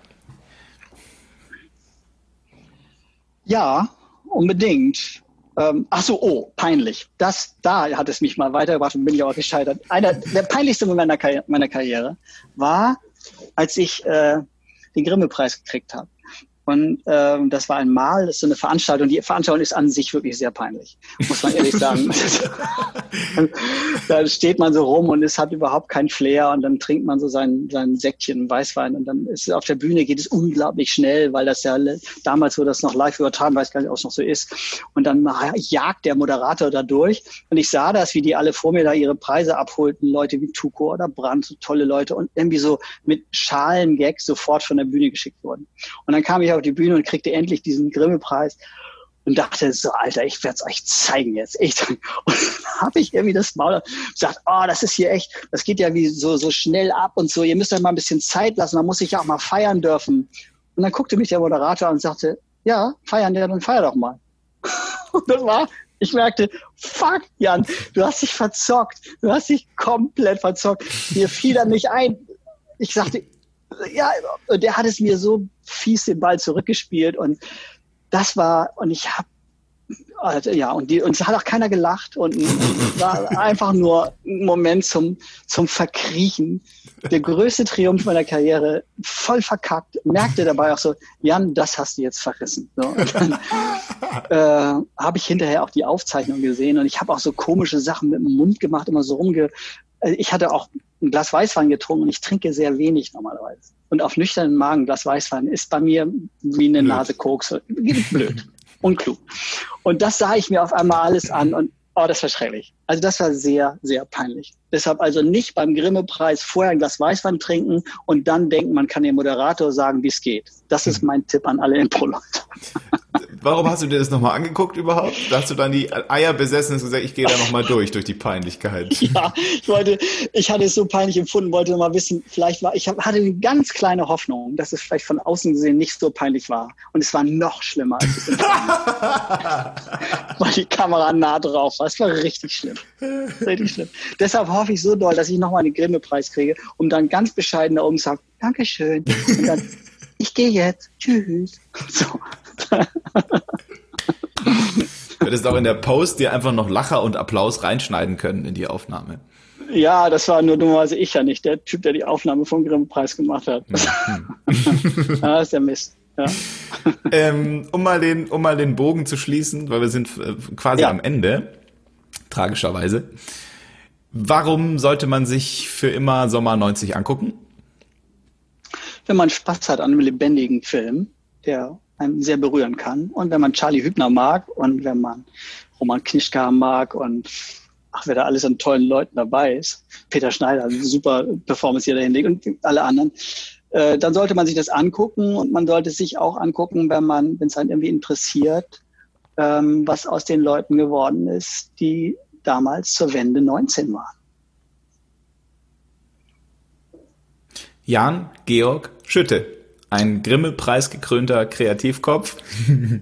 Speaker 2: Ja, unbedingt. Ähm, ach so, oh, peinlich. Das, da hat es mich mal weitergebracht und bin ich auch gescheitert. Einer der peinlichsten Momente meiner, Karri meiner Karriere war, als ich äh, den Grimme-Preis gekriegt habe. Und ähm, das war ein Mal, das ist so eine Veranstaltung. Die Veranstaltung ist an sich wirklich sehr peinlich, muss man ehrlich sagen. <laughs> da steht man so rum und es hat überhaupt keinen Flair und dann trinkt man so sein, sein Säckchen Weißwein und dann ist es auf der Bühne geht es unglaublich schnell, weil das ja damals, wo das noch live übertragen, weiß gar nicht, ob es noch so ist. Und dann jagt der Moderator da durch und ich sah das, wie die alle vor mir da ihre Preise abholten, Leute wie Tuko oder Brandt, so tolle Leute und irgendwie so mit Schalen Gags sofort von der Bühne geschickt wurden. Und dann kam ich auf die Bühne und kriegte endlich diesen Grimme-Preis und dachte so, Alter, ich werde es euch zeigen jetzt. Ich, <laughs> und dann habe ich irgendwie das Maul gesagt, oh, das ist hier echt, das geht ja wie so, so schnell ab und so, ihr müsst euch mal ein bisschen Zeit lassen, man muss sich ja auch mal feiern dürfen. Und dann guckte mich der Moderator und sagte, ja, feiern, ja, dann feier doch mal. <laughs> Und das war, ich merkte, fuck, Jan, du hast dich verzockt. Du hast dich komplett verzockt. Mir fiel dann nicht ein. Ich sagte, ja, der hat es mir so fies den Ball zurückgespielt und das war, und ich habe also, ja, und, die, und es hat auch keiner gelacht und war einfach nur ein Moment zum, zum Verkriechen. Der größte Triumph meiner Karriere, voll verkackt, merkte dabei auch so, Jan, das hast du jetzt verrissen. So, dann <laughs> äh, habe ich hinterher auch die Aufzeichnung gesehen und ich habe auch so komische Sachen mit dem Mund gemacht, immer so rumge... Also ich hatte auch ein Glas Weißwein getrunken und ich trinke sehr wenig normalerweise. Und auf nüchternen Magen Glas Weißwein ist bei mir wie eine blöd. Nase Koks. Blöd. Unklug. Und das sah ich mir auf einmal alles an und oh, das war schrecklich. Also das war sehr, sehr peinlich. Deshalb also nicht beim Grimme-Preis vorher ein Glas Weißwein trinken und dann denken, man kann dem Moderator sagen, wie es geht. Das ist mein Tipp an alle Impro-Leute. <laughs>
Speaker 1: Warum hast du dir das nochmal angeguckt überhaupt? Da hast du dann die Eier besessen und gesagt, ich gehe da nochmal durch, durch die Peinlichkeit. <laughs>
Speaker 2: Ja, ich wollte, ich hatte es so peinlich empfunden, wollte mal wissen, vielleicht war, ich hatte eine ganz kleine Hoffnung, dass es vielleicht von außen gesehen nicht so peinlich war. Und es war noch schlimmer, als es <laughs> Weil die Kamera nah drauf war. Es war richtig schlimm. Richtig schlimm. Deshalb hoffe ich so doll, dass ich nochmal einen Grimme-Preis kriege, um dann ganz bescheiden da oben zu sagen, Dankeschön. Und dann, <laughs> ich gehe jetzt. Tschüss. So.
Speaker 1: Du hättest auch in der Post dir einfach noch Lacher und Applaus reinschneiden können in die Aufnahme.
Speaker 2: Ja, das war nur dummerweise ich ja nicht, der Typ, der die Aufnahme vom Grimme-Preis gemacht hat. Mhm. das <laughs> ist der Mist. Ja.
Speaker 1: Ähm, um, mal den, um mal den Bogen zu schließen, weil wir sind äh, quasi ja. am Ende, tragischerweise. Warum sollte man sich für immer Sommer 90 angucken?
Speaker 2: Wenn man Spaß hat an einem lebendigen Film, der einem sehr berühren kann. Und wenn man Charlie Hübner mag und wenn man Roman Knischka mag und ach, wer da alles an tollen Leuten dabei ist, Peter Schneider, super Performance hier dahinlegt und alle anderen, äh, dann sollte man sich das angucken und man sollte sich auch angucken, wenn man, wenn es einen irgendwie interessiert, ähm, was aus den Leuten geworden ist, die damals zur Wende 19 waren.
Speaker 1: Jan Georg Schütte, ein Grimme-Preis gekrönter Kreativkopf. <laughs>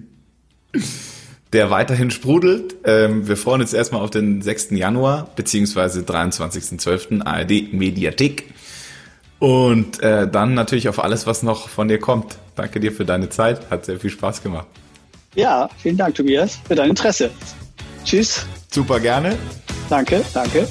Speaker 1: der weiterhin sprudelt. Ähm, wir freuen uns erstmal auf den 6. Januar beziehungsweise 23.12. ARD Mediathek. Und äh, dann natürlich auf alles, was noch von dir kommt. Danke dir für deine Zeit. Hat sehr viel Spaß gemacht.
Speaker 2: Ja, vielen Dank, Tobias, für dein Interesse. Tschüss.
Speaker 1: Super gerne.
Speaker 2: Danke, danke.